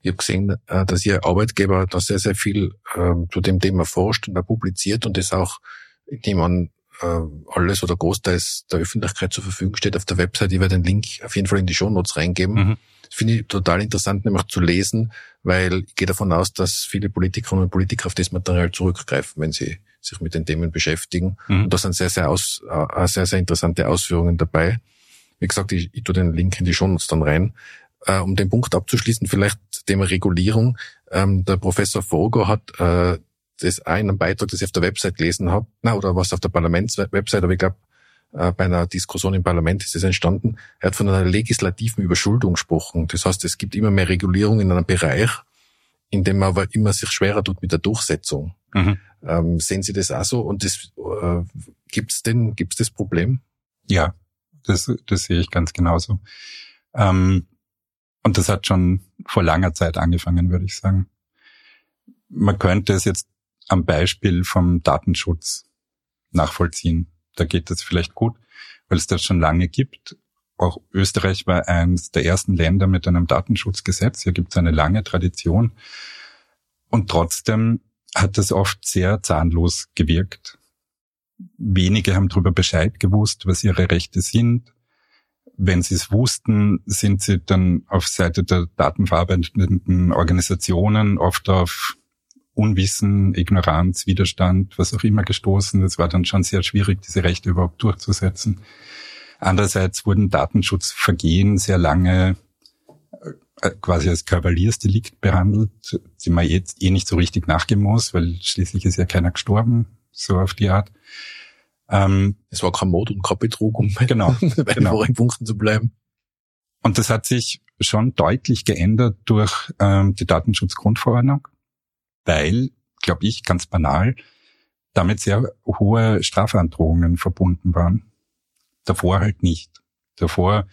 Ich habe gesehen, äh, dass Ihr Arbeitgeber da sehr, sehr viel ähm, zu dem Thema forscht und da publiziert und das auch, indem man alles oder großteils der Öffentlichkeit zur Verfügung steht auf der Website. Ich werde den Link auf jeden Fall in die Show Notes reingeben. Mhm. Das finde ich total interessant, nämlich zu lesen, weil ich gehe davon aus, dass viele Politikerinnen und Politiker auf das Material zurückgreifen, wenn sie sich mit den Themen beschäftigen. Mhm. Und da sind sehr, sehr, aus, äh, sehr, sehr interessante Ausführungen dabei. Wie gesagt, ich, ich tue den Link in die Show Notes dann rein. Äh, um den Punkt abzuschließen, vielleicht Thema Regulierung. Ähm, der Professor Fogo hat äh, das einem Beitrag, das ich auf der Website gelesen habe, na, oder was auf der Parlamentswebsite, aber ich glaube, äh, bei einer Diskussion im Parlament ist es entstanden. Er hat von einer legislativen Überschuldung gesprochen. Das heißt, es gibt immer mehr Regulierung in einem Bereich, in dem man aber immer sich schwerer tut mit der Durchsetzung. Mhm. Ähm, sehen Sie das auch so? Und das, äh, gibt's denn, gibt's das Problem? Ja, das, das sehe ich ganz genauso. Ähm, und das hat schon vor langer Zeit angefangen, würde ich sagen. Man könnte es jetzt am Beispiel vom Datenschutz nachvollziehen. Da geht es vielleicht gut, weil es das schon lange gibt. Auch Österreich war eines der ersten Länder mit einem Datenschutzgesetz. Hier gibt es eine lange Tradition. Und trotzdem hat es oft sehr zahnlos gewirkt. Wenige haben darüber Bescheid gewusst, was ihre Rechte sind wenn sie es wussten, sind sie dann auf Seite der datenverarbeitenden Organisationen oft auf Unwissen, Ignoranz, Widerstand, was auch immer gestoßen. Es war dann schon sehr schwierig, diese Rechte überhaupt durchzusetzen. Andererseits wurden Datenschutzvergehen sehr lange äh, quasi als Kavaliersdelikt behandelt, die man jetzt eh nicht so richtig nachgehen muss, weil schließlich ist ja keiner gestorben, so auf die Art. Ähm, es war kein Mord und kein Betrug, um genau, bei genau. vorigen Punkten zu bleiben. Und das hat sich schon deutlich geändert durch ähm, die Datenschutzgrundverordnung, weil, glaube ich, ganz banal, damit sehr hohe Strafandrohungen verbunden waren. Davor halt nicht. Davor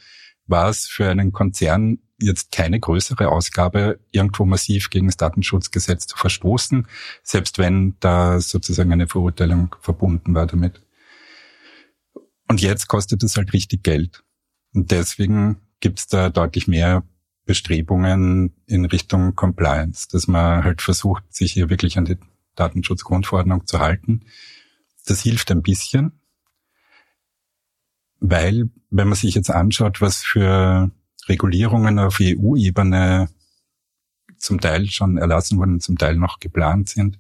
war es für einen Konzern jetzt keine größere Ausgabe, irgendwo massiv gegen das Datenschutzgesetz zu verstoßen, selbst wenn da sozusagen eine Verurteilung verbunden war damit. Und jetzt kostet es halt richtig Geld. Und deswegen gibt es da deutlich mehr Bestrebungen in Richtung Compliance, dass man halt versucht, sich hier wirklich an die Datenschutzgrundverordnung zu halten. Das hilft ein bisschen, weil wenn man sich jetzt anschaut, was für Regulierungen auf EU-Ebene zum Teil schon erlassen wurden, zum Teil noch geplant sind,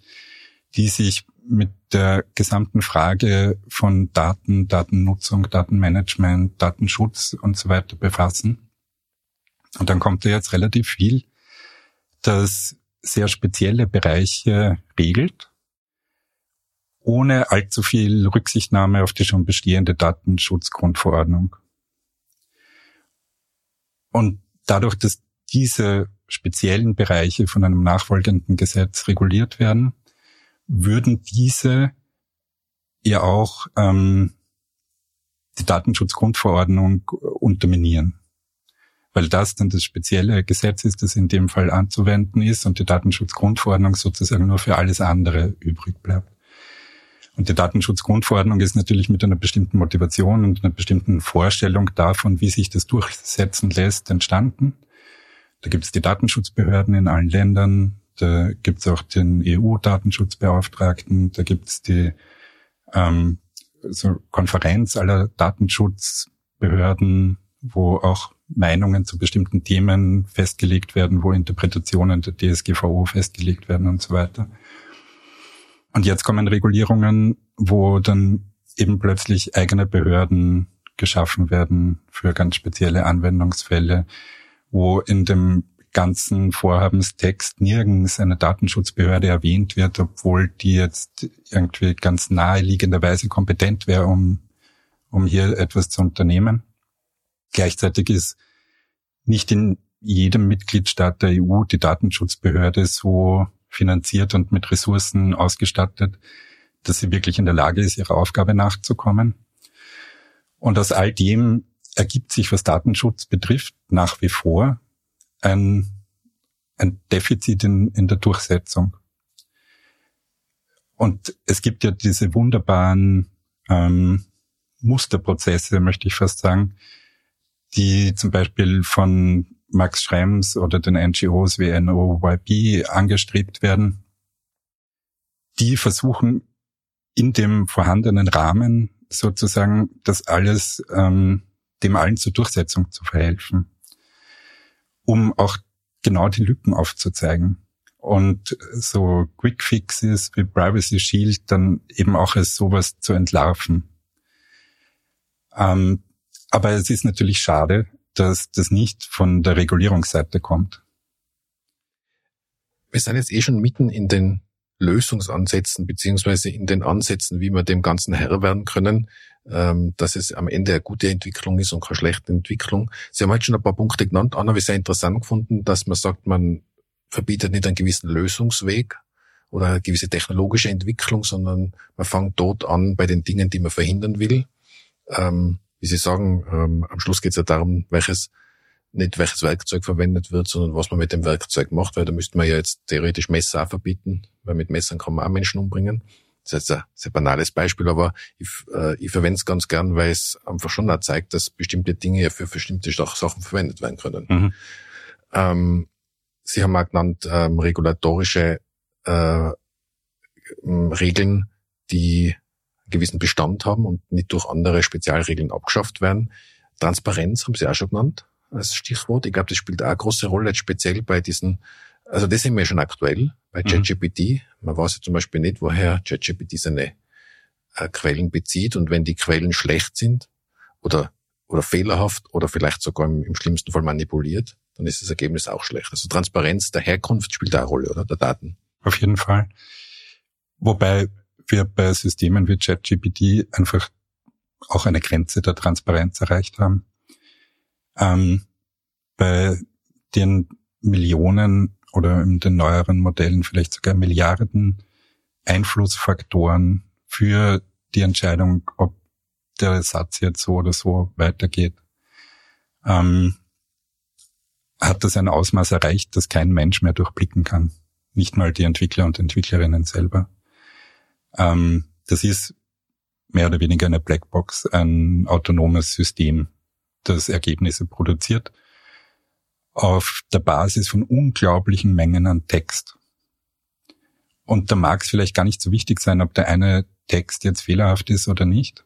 die sich mit der gesamten Frage von Daten, Datennutzung, Datenmanagement, Datenschutz und so weiter befassen. Und dann kommt da jetzt relativ viel, das sehr spezielle Bereiche regelt, ohne allzu viel Rücksichtnahme auf die schon bestehende Datenschutzgrundverordnung. Und dadurch, dass diese speziellen Bereiche von einem nachfolgenden Gesetz reguliert werden, würden diese ja auch ähm, die Datenschutzgrundverordnung unterminieren. Weil das dann das spezielle Gesetz ist, das in dem Fall anzuwenden ist und die Datenschutzgrundverordnung sozusagen nur für alles andere übrig bleibt. Und die Datenschutzgrundverordnung ist natürlich mit einer bestimmten Motivation und einer bestimmten Vorstellung davon, wie sich das durchsetzen lässt, entstanden. Da gibt es die Datenschutzbehörden in allen Ländern, da gibt's auch den EU-Datenschutzbeauftragten, da gibt's die ähm, so Konferenz aller Datenschutzbehörden, wo auch Meinungen zu bestimmten Themen festgelegt werden, wo Interpretationen der DSGVO festgelegt werden und so weiter. Und jetzt kommen Regulierungen, wo dann eben plötzlich eigene Behörden geschaffen werden für ganz spezielle Anwendungsfälle, wo in dem ganzen Vorhabenstext nirgends eine Datenschutzbehörde erwähnt wird, obwohl die jetzt irgendwie ganz naheliegenderweise kompetent wäre, um, um hier etwas zu unternehmen. Gleichzeitig ist nicht in jedem Mitgliedstaat der EU die Datenschutzbehörde so finanziert und mit Ressourcen ausgestattet, dass sie wirklich in der Lage ist, ihrer Aufgabe nachzukommen. Und aus all dem ergibt sich, was Datenschutz betrifft, nach wie vor ein, ein Defizit in, in der Durchsetzung. Und es gibt ja diese wunderbaren ähm, Musterprozesse, möchte ich fast sagen, die zum Beispiel von Max Schrems oder den NGOs wie NOYP angestrebt werden, die versuchen in dem vorhandenen Rahmen sozusagen das alles ähm, dem allen zur Durchsetzung zu verhelfen, um auch genau die Lücken aufzuzeigen und so Quick Fixes wie Privacy Shield dann eben auch als sowas zu entlarven. Ähm, aber es ist natürlich schade, dass das nicht von der Regulierungsseite kommt. Wir sind jetzt eh schon mitten in den Lösungsansätzen beziehungsweise in den Ansätzen, wie wir dem Ganzen Herr werden können, ähm, dass es am Ende eine gute Entwicklung ist und keine schlechte Entwicklung. Sie haben heute schon ein paar Punkte genannt. Anna, ich sehr interessant gefunden, dass man sagt, man verbietet nicht einen gewissen Lösungsweg oder eine gewisse technologische Entwicklung, sondern man fängt dort an bei den Dingen, die man verhindern will. Ähm, wie Sie sagen, ähm, am Schluss geht es ja darum, welches nicht welches Werkzeug verwendet wird, sondern was man mit dem Werkzeug macht, weil da müsste man ja jetzt theoretisch Messer auch verbieten, weil mit Messern kann man auch Menschen umbringen. Das ist jetzt ein sehr banales Beispiel, aber ich, äh, ich verwende es ganz gern, weil es einfach schon auch zeigt, dass bestimmte Dinge ja für bestimmte Sachen verwendet werden können. Mhm. Ähm, Sie haben auch genannt ähm, regulatorische äh, Regeln, die gewissen Bestand haben und nicht durch andere Spezialregeln abgeschafft werden. Transparenz haben Sie auch schon genannt als Stichwort. Ich glaube, das spielt auch eine große Rolle, jetzt speziell bei diesen, also das sind wir schon aktuell, bei mhm. ChatGPT. Man weiß ja zum Beispiel nicht, woher ChatGPT seine äh, Quellen bezieht und wenn die Quellen schlecht sind oder, oder fehlerhaft oder vielleicht sogar im, im schlimmsten Fall manipuliert, dann ist das Ergebnis auch schlecht. Also Transparenz der Herkunft spielt auch eine Rolle, oder? Der Daten. Auf jeden Fall. Wobei wir bei Systemen wie ChatGPT einfach auch eine Grenze der Transparenz erreicht haben ähm, bei den Millionen oder in den neueren Modellen vielleicht sogar Milliarden Einflussfaktoren für die Entscheidung, ob der Satz jetzt so oder so weitergeht, ähm, hat das ein Ausmaß erreicht, das kein Mensch mehr durchblicken kann. Nicht mal die Entwickler und Entwicklerinnen selber. Ähm, das ist mehr oder weniger eine Blackbox, ein autonomes System, das Ergebnisse produziert auf der Basis von unglaublichen Mengen an Text. Und da mag es vielleicht gar nicht so wichtig sein, ob der eine Text jetzt fehlerhaft ist oder nicht,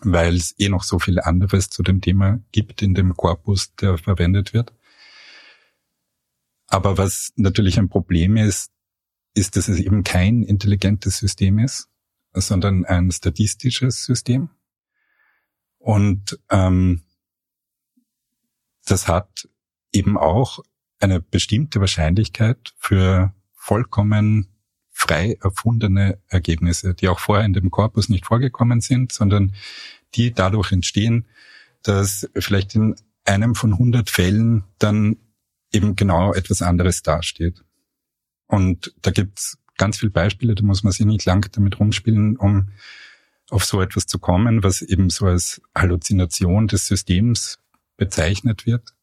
weil es eh noch so viel anderes zu dem Thema gibt in dem Korpus, der verwendet wird. Aber was natürlich ein Problem ist, ist, dass es eben kein intelligentes System ist, sondern ein statistisches System. Und ähm, das hat eben auch eine bestimmte Wahrscheinlichkeit für vollkommen frei erfundene Ergebnisse, die auch vorher in dem Korpus nicht vorgekommen sind, sondern die dadurch entstehen, dass vielleicht in einem von 100 Fällen dann eben genau etwas anderes dasteht. Und da gibt's ganz viele Beispiele, da muss man sich nicht lang damit rumspielen, um auf so etwas zu kommen, was eben so als Halluzination des Systems bezeichnet wird.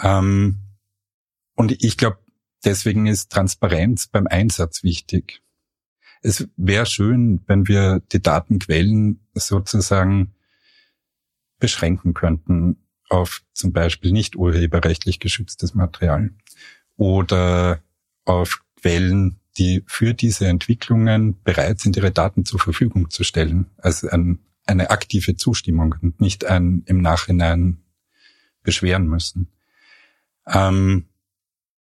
Ähm, und ich glaube, deswegen ist Transparenz beim Einsatz wichtig. Es wäre schön, wenn wir die Datenquellen sozusagen beschränken könnten auf zum Beispiel nicht urheberrechtlich geschütztes Material oder auf Quellen, die für diese Entwicklungen bereit sind, ihre Daten zur Verfügung zu stellen. Also ein, eine aktive Zustimmung und nicht ein im Nachhinein beschweren müssen. Ähm,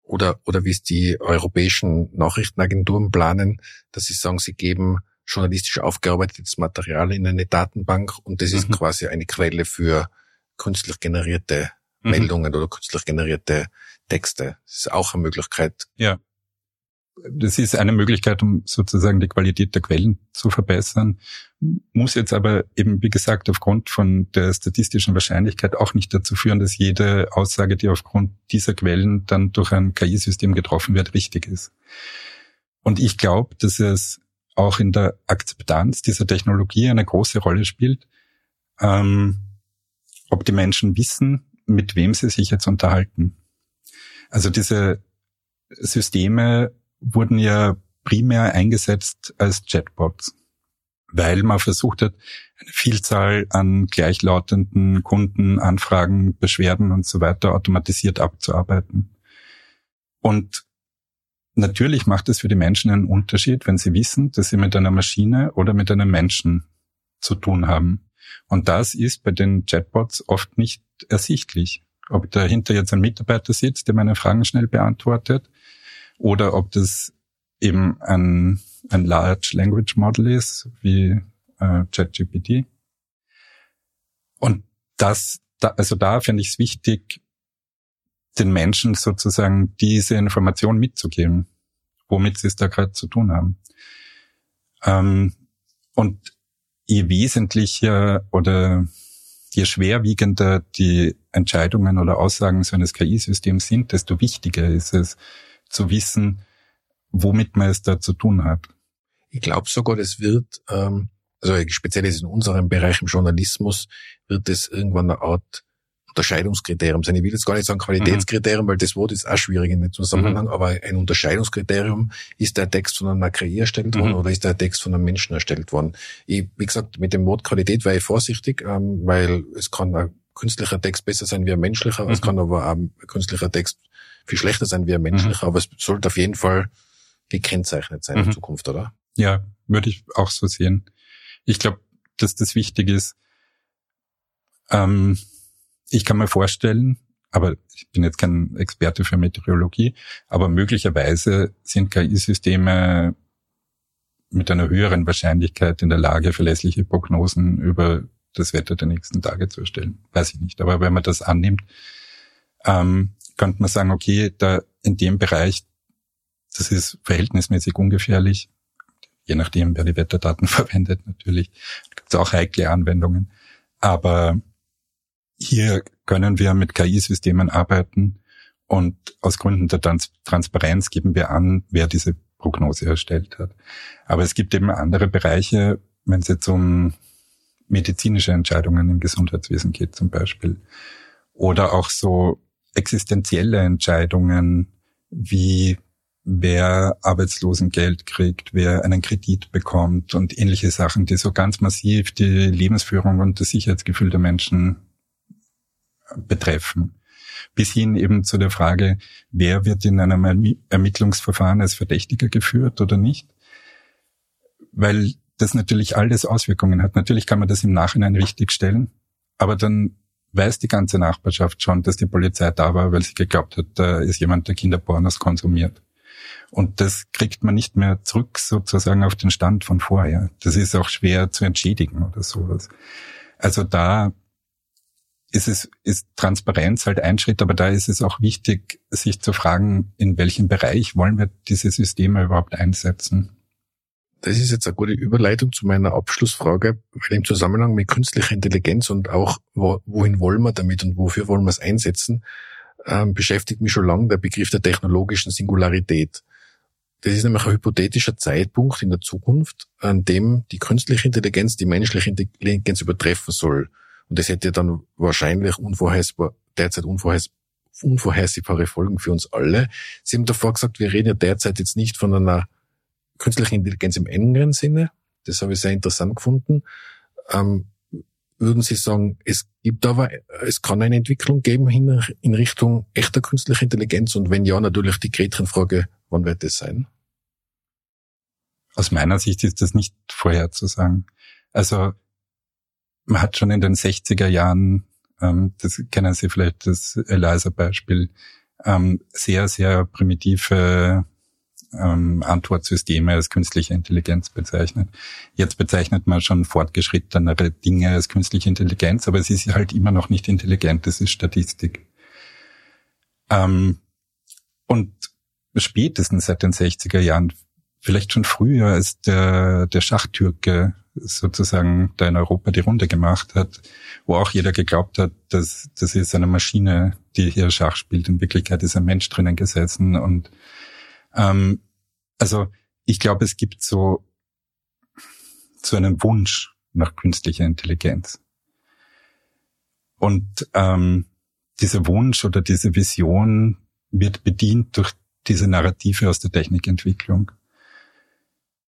oder, oder wie es die europäischen Nachrichtenagenturen planen, dass sie sagen, sie geben journalistisch aufgearbeitetes Material in eine Datenbank und das ist mhm. quasi eine Quelle für künstlich generierte mhm. Meldungen oder künstlich generierte Texte. Das ist auch eine Möglichkeit. Ja. Das ist eine Möglichkeit, um sozusagen die Qualität der Quellen zu verbessern, muss jetzt aber eben, wie gesagt, aufgrund von der statistischen Wahrscheinlichkeit auch nicht dazu führen, dass jede Aussage, die aufgrund dieser Quellen dann durch ein KI-System getroffen wird, richtig ist. Und ich glaube, dass es auch in der Akzeptanz dieser Technologie eine große Rolle spielt, ähm, ob die Menschen wissen, mit wem sie sich jetzt unterhalten. Also diese Systeme wurden ja primär eingesetzt als Chatbots, weil man versucht hat, eine Vielzahl an gleichlautenden Kunden, Anfragen, Beschwerden und so weiter automatisiert abzuarbeiten. Und natürlich macht es für die Menschen einen Unterschied, wenn sie wissen, dass sie mit einer Maschine oder mit einem Menschen zu tun haben. Und das ist bei den Chatbots oft nicht ersichtlich. Ob dahinter jetzt ein Mitarbeiter sitzt, der meine Fragen schnell beantwortet, oder ob das eben ein, ein Large Language Model ist, wie äh, ChatGPT. Und das, da, also da finde ich es wichtig, den Menschen sozusagen diese Information mitzugeben, womit sie es da gerade zu tun haben. Ähm, und je wesentlicher oder je schwerwiegender die Entscheidungen oder Aussagen so eines KI-Systems sind, desto wichtiger ist es zu wissen, womit man es da zu tun hat. Ich glaube sogar, das wird, ähm, also speziell ist in unserem Bereich im Journalismus, wird es irgendwann eine Art Unterscheidungskriterium sein. Ich will jetzt gar nicht sagen Qualitätskriterium, mhm. weil das Wort ist auch schwierig in dem Zusammenhang, mhm. aber ein Unterscheidungskriterium, ist der Text von einer KI erstellt worden mhm. oder ist der Text von einem Menschen erstellt worden? Ich, wie gesagt, mit dem Wort Qualität war ich vorsichtig, ähm, weil es kann ein künstlicher Text besser sein wie ein menschlicher, es mhm. kann aber auch ein künstlicher Text viel schlechter sein wie ein menschlicher, mhm. aber es sollte auf jeden Fall gekennzeichnet sein in mhm. Zukunft, oder? Ja, würde ich auch so sehen. Ich glaube, dass das wichtig ist, ähm, ich kann mir vorstellen, aber ich bin jetzt kein Experte für Meteorologie, aber möglicherweise sind KI-Systeme mit einer höheren Wahrscheinlichkeit in der Lage, verlässliche Prognosen über das Wetter der nächsten Tage zu erstellen. Weiß ich nicht. Aber wenn man das annimmt, ähm, könnte man sagen, okay, da in dem Bereich, das ist verhältnismäßig ungefährlich, je nachdem, wer die Wetterdaten verwendet natürlich. Gibt es auch heikle Anwendungen. Aber hier können wir mit KI-Systemen arbeiten und aus Gründen der Trans Transparenz geben wir an, wer diese Prognose erstellt hat. Aber es gibt eben andere Bereiche, wenn es jetzt um medizinische Entscheidungen im Gesundheitswesen geht zum Beispiel. Oder auch so existenzielle Entscheidungen wie wer Arbeitslosengeld kriegt, wer einen Kredit bekommt und ähnliche Sachen, die so ganz massiv die Lebensführung und das Sicherheitsgefühl der Menschen betreffen. Bis hin eben zu der Frage, wer wird in einem Ermittlungsverfahren als Verdächtiger geführt oder nicht. Weil das natürlich alles Auswirkungen hat. Natürlich kann man das im Nachhinein richtigstellen, aber dann weiß die ganze Nachbarschaft schon, dass die Polizei da war, weil sie geglaubt hat, da ist jemand, der Kinderpornos konsumiert. Und das kriegt man nicht mehr zurück sozusagen auf den Stand von vorher. Das ist auch schwer zu entschädigen oder sowas. Also da ist es, ist Transparenz halt ein Schritt, aber da ist es auch wichtig, sich zu fragen, in welchem Bereich wollen wir diese Systeme überhaupt einsetzen? Das ist jetzt eine gute Überleitung zu meiner Abschlussfrage, weil im Zusammenhang mit künstlicher Intelligenz und auch wohin wollen wir damit und wofür wollen wir es einsetzen, ähm, beschäftigt mich schon lange der Begriff der technologischen Singularität. Das ist nämlich ein hypothetischer Zeitpunkt in der Zukunft, an dem die künstliche Intelligenz die menschliche Intelligenz übertreffen soll. Und das hätte dann wahrscheinlich unvorhersbar, derzeit unvorhersehbare Folgen für uns alle. Sie haben davor gesagt, wir reden ja derzeit jetzt nicht von einer künstlichen Intelligenz im engeren Sinne. Das habe ich sehr interessant gefunden. Ähm, würden Sie sagen, es gibt aber, es kann eine Entwicklung geben in, in Richtung echter künstlicher Intelligenz? Und wenn ja, natürlich die Gretchenfrage, wann wird das sein? Aus meiner Sicht ist das nicht vorherzusagen. Also man hat schon in den 60er Jahren, ähm, das kennen Sie vielleicht das ELISA-Beispiel, ähm, sehr, sehr primitive ähm, Antwortsysteme als künstliche Intelligenz bezeichnet. Jetzt bezeichnet man schon fortgeschrittenere Dinge als künstliche Intelligenz, aber es ist halt immer noch nicht intelligent, das ist Statistik. Ähm, und spätestens seit den 60er Jahren, vielleicht schon früher, als der, der Schachtürke sozusagen da in Europa die Runde gemacht hat, wo auch jeder geglaubt hat, dass das ist eine Maschine, die hier Schach spielt. In Wirklichkeit ist ein Mensch drinnen gesessen. Und ähm, also ich glaube, es gibt so so einen Wunsch nach künstlicher Intelligenz. Und ähm, dieser Wunsch oder diese Vision wird bedient durch diese Narrative aus der Technikentwicklung.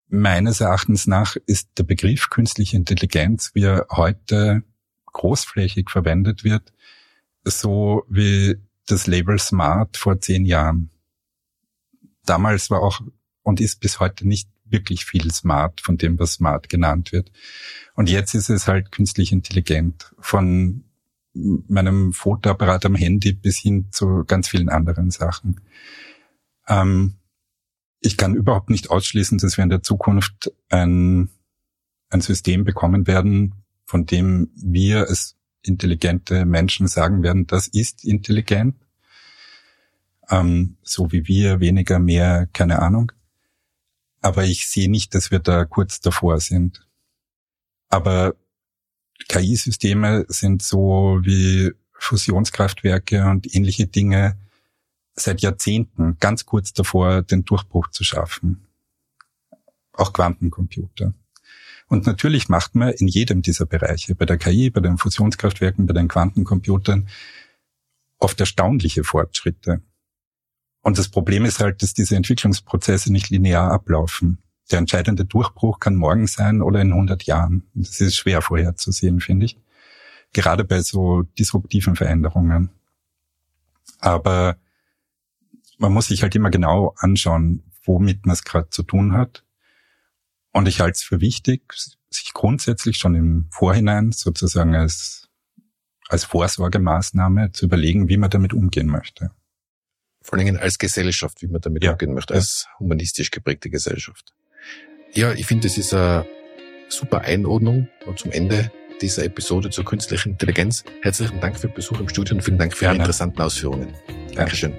Meines Erachtens nach ist der Begriff künstliche Intelligenz, wie er heute großflächig verwendet wird, so wie das Label Smart vor zehn Jahren. Damals war auch und ist bis heute nicht wirklich viel Smart von dem, was Smart genannt wird. Und jetzt ist es halt künstlich intelligent. Von meinem Fotoapparat am Handy bis hin zu ganz vielen anderen Sachen. Ähm, ich kann überhaupt nicht ausschließen, dass wir in der Zukunft ein, ein System bekommen werden, von dem wir als intelligente Menschen sagen werden, das ist intelligent. Ähm, so wie wir, weniger, mehr, keine Ahnung. Aber ich sehe nicht, dass wir da kurz davor sind. Aber KI-Systeme sind so wie Fusionskraftwerke und ähnliche Dinge seit Jahrzehnten ganz kurz davor, den Durchbruch zu schaffen. Auch Quantencomputer. Und natürlich macht man in jedem dieser Bereiche, bei der KI, bei den Fusionskraftwerken, bei den Quantencomputern, oft erstaunliche Fortschritte. Und das Problem ist halt, dass diese Entwicklungsprozesse nicht linear ablaufen. Der entscheidende Durchbruch kann morgen sein oder in 100 Jahren. Das ist schwer vorherzusehen, finde ich. Gerade bei so disruptiven Veränderungen. Aber man muss sich halt immer genau anschauen, womit man es gerade zu tun hat. Und ich halte es für wichtig, sich grundsätzlich schon im Vorhinein sozusagen als, als Vorsorgemaßnahme zu überlegen, wie man damit umgehen möchte. Vor allen Dingen als Gesellschaft, wie man damit ja. umgehen möchte, als humanistisch geprägte Gesellschaft. Ja, ich finde, das ist eine super Einordnung und zum Ende dieser Episode zur künstlichen Intelligenz. Herzlichen Dank für den Besuch im Studio und vielen Dank für Ihre interessanten Ausführungen. Dankeschön.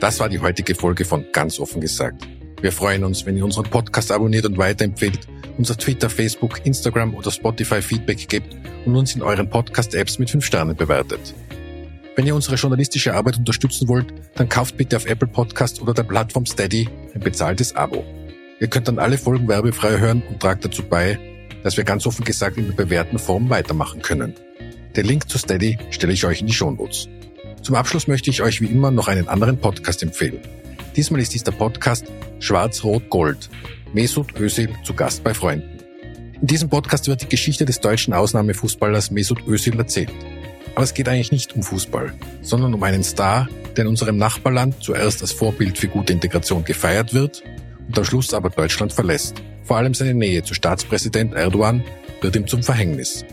Das war die heutige Folge von Ganz offen gesagt. Wir freuen uns, wenn ihr unseren Podcast abonniert und weiterempfehlt, uns auf Twitter, Facebook, Instagram oder Spotify Feedback gebt und uns in euren Podcast-Apps mit 5 Sternen bewertet. Wenn ihr unsere journalistische Arbeit unterstützen wollt, dann kauft bitte auf Apple Podcast oder der Plattform Steady ein bezahltes Abo. Ihr könnt dann alle Folgen werbefrei hören und tragt dazu bei, dass wir ganz offen gesagt in der bewährten Form weitermachen können. Den Link zu Steady stelle ich euch in die Shownotes. Zum Abschluss möchte ich euch wie immer noch einen anderen Podcast empfehlen. Diesmal ist dies der Podcast Schwarz-Rot-Gold. Mesut Özil zu Gast bei Freunden. In diesem Podcast wird die Geschichte des deutschen Ausnahmefußballers Mesut Özil erzählt. Aber es geht eigentlich nicht um Fußball, sondern um einen Star, der in unserem Nachbarland zuerst als Vorbild für gute Integration gefeiert wird und am Schluss aber Deutschland verlässt. Vor allem seine Nähe zu Staatspräsident Erdogan wird ihm zum Verhängnis.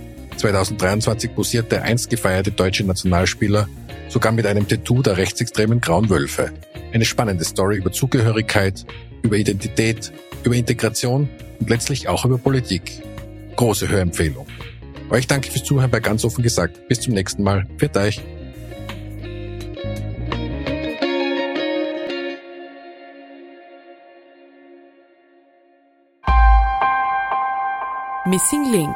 2023 posiert der einst gefeierte deutsche Nationalspieler sogar mit einem Tattoo der rechtsextremen Grauen Wölfe. Eine spannende Story über Zugehörigkeit, über Identität, über Integration und letztlich auch über Politik. Große Hörempfehlung. Euch danke fürs Zuhören bei ganz offen gesagt. Bis zum nächsten Mal. Pfiat euch. Missing Link